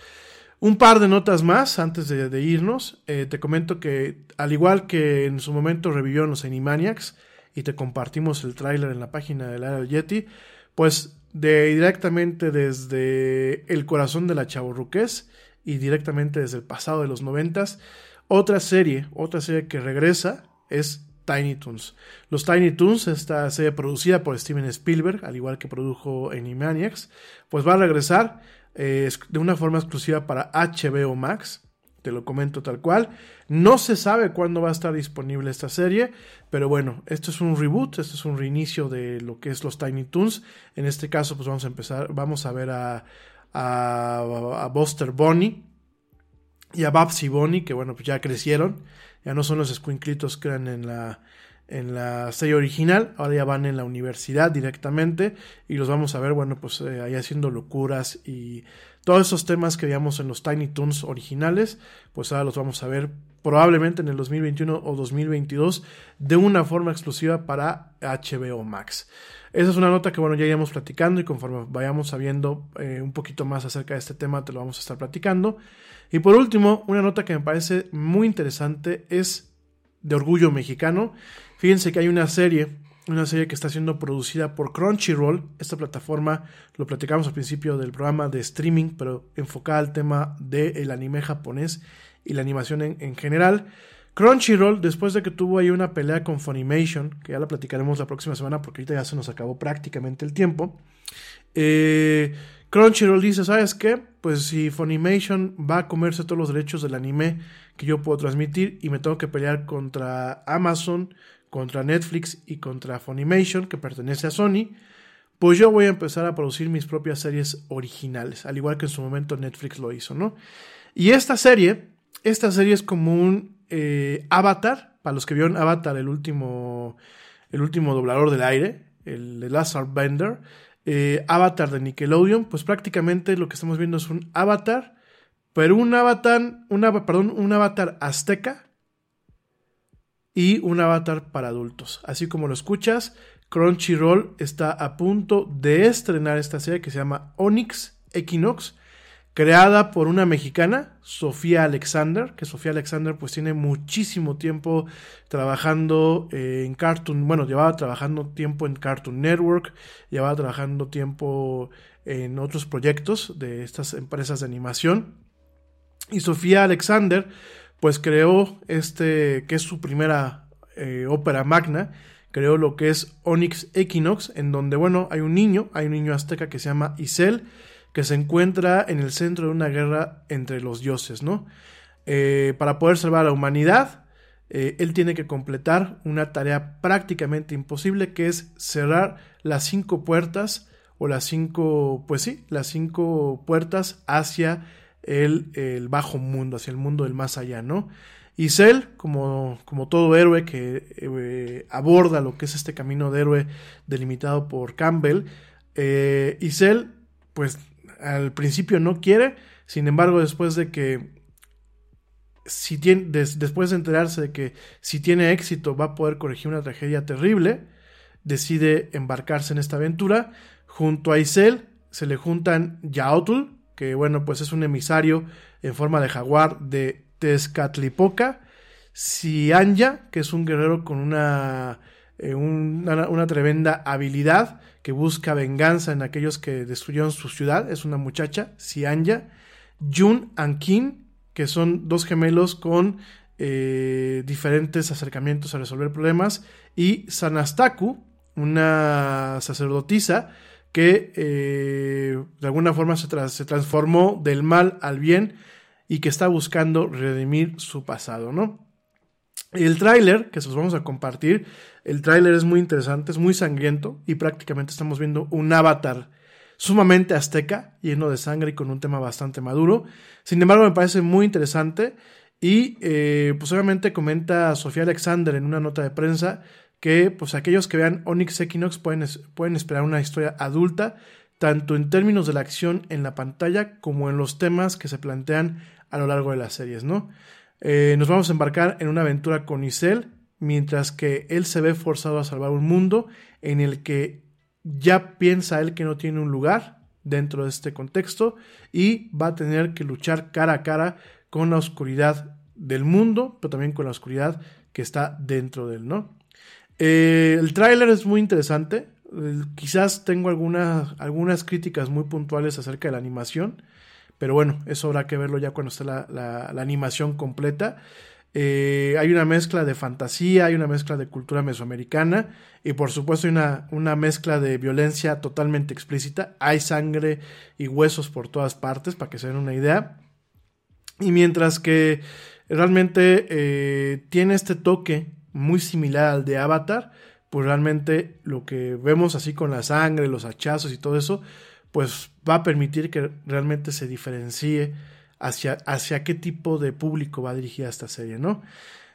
Un par de notas más antes de, irnos. Eh, te comento que al igual que en su momento revivieron los Animaniacs y te compartimos el tráiler en la página del área Yeti, pues de directamente desde el corazón de la chavorruqués y directamente desde el pasado de los noventas, otra serie, otra serie que regresa es Tiny Toons. Los Tiny Toons, esta serie producida por Steven Spielberg, al igual que produjo Animaniacs, pues va a regresar eh, de una forma exclusiva para HBO Max. Te lo comento tal cual. No se sabe cuándo va a estar disponible esta serie, pero bueno, esto es un reboot, esto es un reinicio de lo que es los Tiny Toons. En este caso, pues vamos a empezar, vamos a ver a, a, Buster Bunny y a Babsy Bunny, que bueno, pues ya crecieron ya no son los escuinclitos que eran en la, en la serie original, ahora ya van en la universidad directamente y los vamos a ver, bueno, pues eh, ahí haciendo locuras y todos esos temas que veíamos en los Tiny Toons originales, pues ahora los vamos a ver probablemente en el 2021 o 2022 de una forma exclusiva para HBO Max. Esa es una nota que bueno ya iremos platicando y conforme vayamos sabiendo eh, un poquito más acerca de este tema te lo vamos a estar platicando. Y por último, una nota que me parece muy interesante es de Orgullo Mexicano. Fíjense que hay una serie, una serie que está siendo producida por Crunchyroll. Esta plataforma lo platicamos al principio del programa de streaming, pero enfocada al tema del anime japonés y la animación en, general. Crunchyroll, después de que tuvo ahí una pelea con Funimation, que ya la platicaremos la próxima semana porque ahorita ya se nos acabó prácticamente el tiempo, eh, Crunchyroll dice, ¿sabes qué? Pues si Funimation va a comerse todos los derechos del anime que yo puedo transmitir y me tengo que pelear contra Amazon, contra Netflix y contra Funimation, que pertenece a Sony, pues yo voy a empezar a producir mis propias series originales, al igual que en su momento Netflix lo hizo, ¿no? Y esta serie, esta serie es como un eh, Avatar, para los que vieron Avatar, el último, el último doblador del aire, el de Lazar Bender, eh, Avatar de Nickelodeon, pues prácticamente lo que estamos viendo es un Avatar, pero un Avatar, un Avatar azteca y un Avatar para adultos. Así como lo escuchas, Crunchyroll está a punto de estrenar esta serie que se llama Onyx Equinox creada por una mexicana, Sofía Alexander, que Sofía Alexander pues tiene muchísimo tiempo trabajando en Cartoon, bueno, llevaba trabajando tiempo en Cartoon Network, llevaba trabajando tiempo en otros proyectos de estas empresas de animación. Y Sofía Alexander pues creó este, que es su primera eh, ópera magna, creó lo que es Onyx Equinox, en donde, bueno, hay un niño, hay un niño azteca que se llama Isel, que se encuentra en el centro de una guerra entre los dioses, ¿no? Eh, para poder salvar a la humanidad, eh, él tiene que completar una tarea prácticamente imposible, que es cerrar las cinco puertas, o las cinco, pues sí, las cinco puertas hacia el, bajo mundo, hacia el mundo del más allá, ¿no? Y Cell, como, como todo héroe que eh, aborda lo que es este camino de héroe delimitado por Campbell, eh, y Cell, pues al principio no quiere, sin embargo, después de que si tiene, después de enterarse de que si tiene éxito va a poder corregir una tragedia terrible, decide embarcarse en esta aventura. Junto a Isel se le juntan Yaotul, que bueno, pues es un emisario en forma de jaguar de Tezcatlipoca, Sianya, que es un guerrero con una, eh, una, tremenda habilidad que busca venganza en aquellos que destruyeron su ciudad, es una muchacha, Sianya, Jun Ankin, que son dos gemelos con eh, diferentes acercamientos a resolver problemas, y Sanastaku, una sacerdotisa que eh, de alguna forma se, transformó del mal al bien y que está buscando redimir su pasado, ¿no? El tráiler, que se los vamos a compartir, el tráiler es muy interesante, es muy sangriento y prácticamente estamos viendo un avatar sumamente azteca, lleno de sangre y con un tema bastante maduro. Sin embargo, me parece muy interesante. Y eh, pues obviamente comenta Sofía Alexander en una nota de prensa que pues aquellos que vean Onyx Equinox pueden, pueden esperar una historia adulta, tanto en términos de la acción en la pantalla como en los temas que se plantean a lo largo de las series, ¿no? Eh, nos vamos a embarcar en una aventura con Isel, mientras que él se ve forzado a salvar un mundo en el que ya piensa él que no tiene un lugar dentro de este contexto y va a tener que luchar cara a cara con la oscuridad del mundo, pero también con la oscuridad que está dentro de él, ¿no? Eh, el tráiler es muy interesante. quizás tengo algunas, algunas críticas muy puntuales acerca de la animación, pero bueno, eso habrá que verlo ya cuando esté la, la animación completa. Eh, hay una mezcla de fantasía, hay una mezcla de cultura mesoamericana y por supuesto hay una, una, mezcla de violencia totalmente explícita. Hay sangre y huesos por todas partes, para que se den una idea. Y mientras que realmente eh, tiene este toque muy similar al de Avatar, pues realmente lo que vemos así con la sangre, los hachazos y todo eso, pues va a permitir que realmente se diferencie hacia, hacia qué tipo de público va dirigida esta serie, ¿no?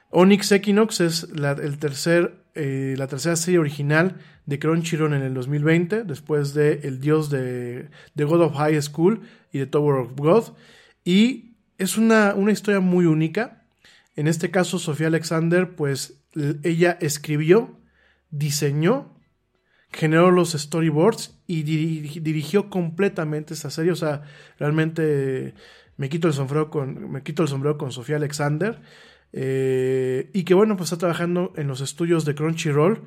Onyx Equinox es la, el tercer, eh, la tercera serie original de Crunchyroll en el 2020, después de El Dios de, de, God of High School y de Tower of God. Y es una, una historia muy única. En este caso, Sofía Alexander, pues ella escribió, diseñó, generó los storyboards y dirigió completamente esta serie. O sea, realmente me quito el sombrero con, me quito el sombrero con Sofía Alexander. Eh, y que bueno, pues está trabajando en los estudios de Crunchyroll.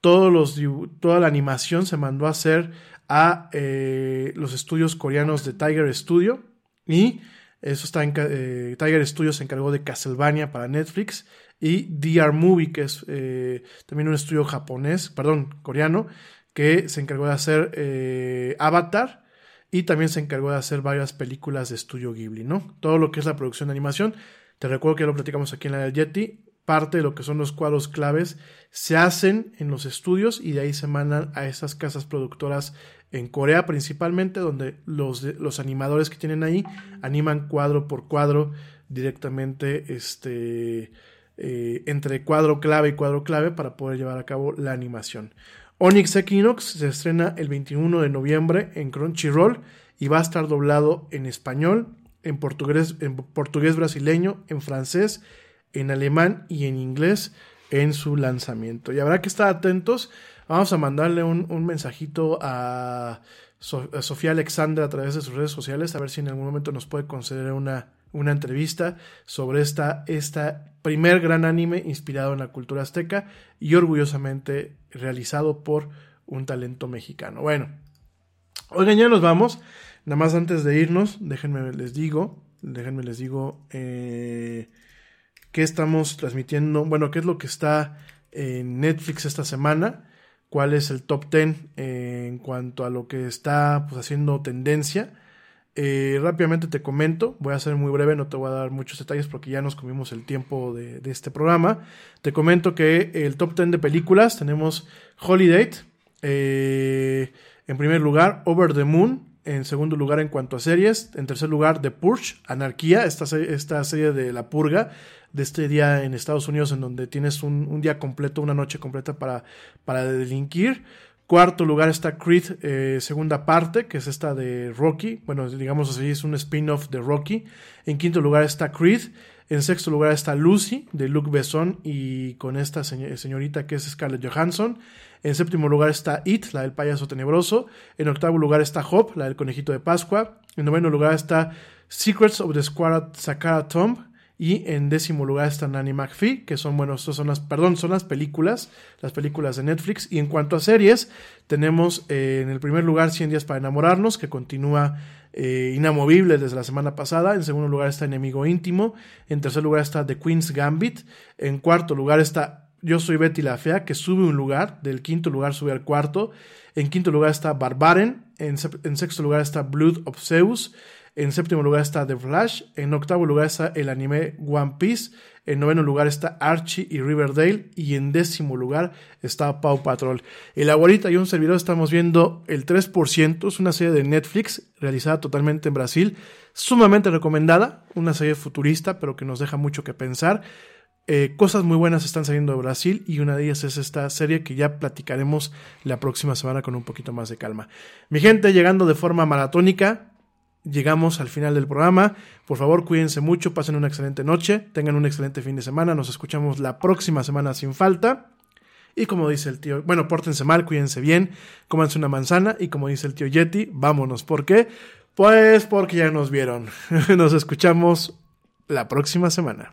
Todos los, toda la animación se mandó a hacer a eh, los estudios coreanos de Tiger Studio. Y eso está en eh, Tiger Studio se encargó de Castlevania para Netflix. Y DR Movie, que es también un estudio japonés, perdón, coreano, que se encargó de hacer Avatar y también se encargó de hacer varias películas de estudio Ghibli, ¿no? Todo lo que es la producción de animación, te recuerdo que ya lo platicamos aquí en la del Yeti, parte de lo que son los cuadros claves se hacen en los estudios y de ahí se mandan a esas casas productoras en Corea principalmente, donde los, los animadores que tienen ahí animan cuadro por cuadro directamente este, eh, entre cuadro clave y cuadro clave para poder llevar a cabo la animación. Onyx Equinox se estrena el 21 de noviembre en Crunchyroll y va a estar doblado en español, en portugués, en portugués brasileño, en francés, en alemán y en inglés en su lanzamiento. Y habrá que estar atentos. Vamos a mandarle un, mensajito a, Sofía Alexander a través de sus redes sociales a ver si en algún momento nos puede conceder una, una entrevista sobre esta, primer gran anime inspirado en la cultura azteca y orgullosamente realizado por un talento mexicano. Bueno, oigan, ya nos vamos. Nada más antes de irnos, déjenme les digo, déjenme les digo eh, qué estamos transmitiendo, bueno, qué es lo que está en Netflix esta semana, cuál es el top 10 eh, en cuanto a lo que está pues, haciendo tendencia. Eh, rápidamente te comento, voy a ser muy breve, no te voy a dar muchos detalles porque ya nos comimos el tiempo de, este programa. Te comento que el top 10 de películas tenemos Holiday, eh, en primer lugar Over the Moon, En segundo lugar, en cuanto a series. En tercer lugar, The Purge, Anarquía, esta, esta serie de La Purga, de este día en Estados Unidos, en donde tienes un, un día completo, una noche completa para, para delinquir. Cuarto lugar está Creed, eh, segunda parte, que es esta de Rocky. Bueno, digamos así, es un spin-off de Rocky. En quinto lugar está Creed. En sexto lugar está Lucy, de Luc Besson, y con esta señorita que es Scarlett Johansson. En séptimo lugar está It, la del payaso tenebroso. En octavo lugar está Hop, la del conejito de Pascua. En noveno lugar está Secrets of the Squad Sakara Tomb. Y en décimo lugar está Nanny McPhee, que son, bueno, son las, perdón, son las películas, las películas de Netflix. Y en cuanto a series, tenemos eh, en el primer lugar 100 días para enamorarnos, que continúa eh, inamovible desde la semana pasada. En segundo lugar está Enemigo íntimo. En tercer lugar está The Queen's Gambit. En cuarto lugar está Yo soy Betty la Fea, que sube un lugar, del quinto lugar sube al cuarto. En quinto lugar está Barbaren. En, en sexto lugar está Blood of Zeus. En séptimo lugar está The Flash. En octavo lugar está el anime One Piece. En noveno lugar está Archie y Riverdale. Y en décimo lugar está Paw Patrol. El abuelita y un servidor estamos viendo el 3%. Es una serie de Netflix realizada totalmente en Brasil. Sumamente recomendada. Una serie futurista, pero que nos deja mucho que pensar. Eh, cosas muy buenas están saliendo de Brasil y una de ellas es esta serie que ya platicaremos la próxima semana con un poquito más de calma. Mi gente, llegando de forma maratónica, llegamos al final del programa. Por favor, cuídense mucho, pasen una excelente noche, tengan un excelente fin de semana. Nos escuchamos la próxima semana sin falta. Y como dice el tío, bueno, pórtense mal, cuídense bien, cómanse una manzana. Y como dice el tío Yeti, vámonos. ¿Por qué? Pues porque ya nos vieron. nos escuchamos la próxima semana.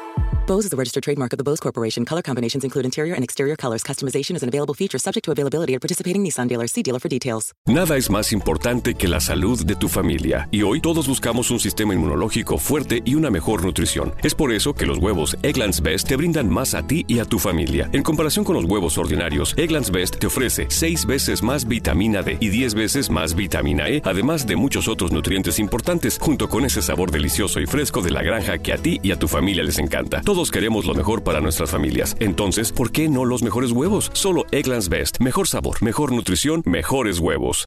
Bose is a registered trademark of the Bose Corporation. Color combinations include interior and exterior colors. Customization is an available feature subject to availability at participating Nissan dealers. See dealer for details. Nada es más importante que la salud de tu familia. Y hoy todos buscamos un sistema inmunológico fuerte y una mejor nutrición. Es por eso que los huevos Egglands Best te brindan más a ti y a tu familia. En comparación con los huevos ordinarios, Egglands Best te ofrece 6 veces más vitamina D y 10 veces más vitamina E, además de muchos otros nutrientes importantes, junto con ese sabor delicioso y fresco de la granja que a ti y a tu familia les encanta. Todos queremos lo mejor para nuestras familias. Entonces, ¿por qué no los mejores huevos? Solo Egglands Best. Mejor sabor, mejor nutrición, mejores huevos.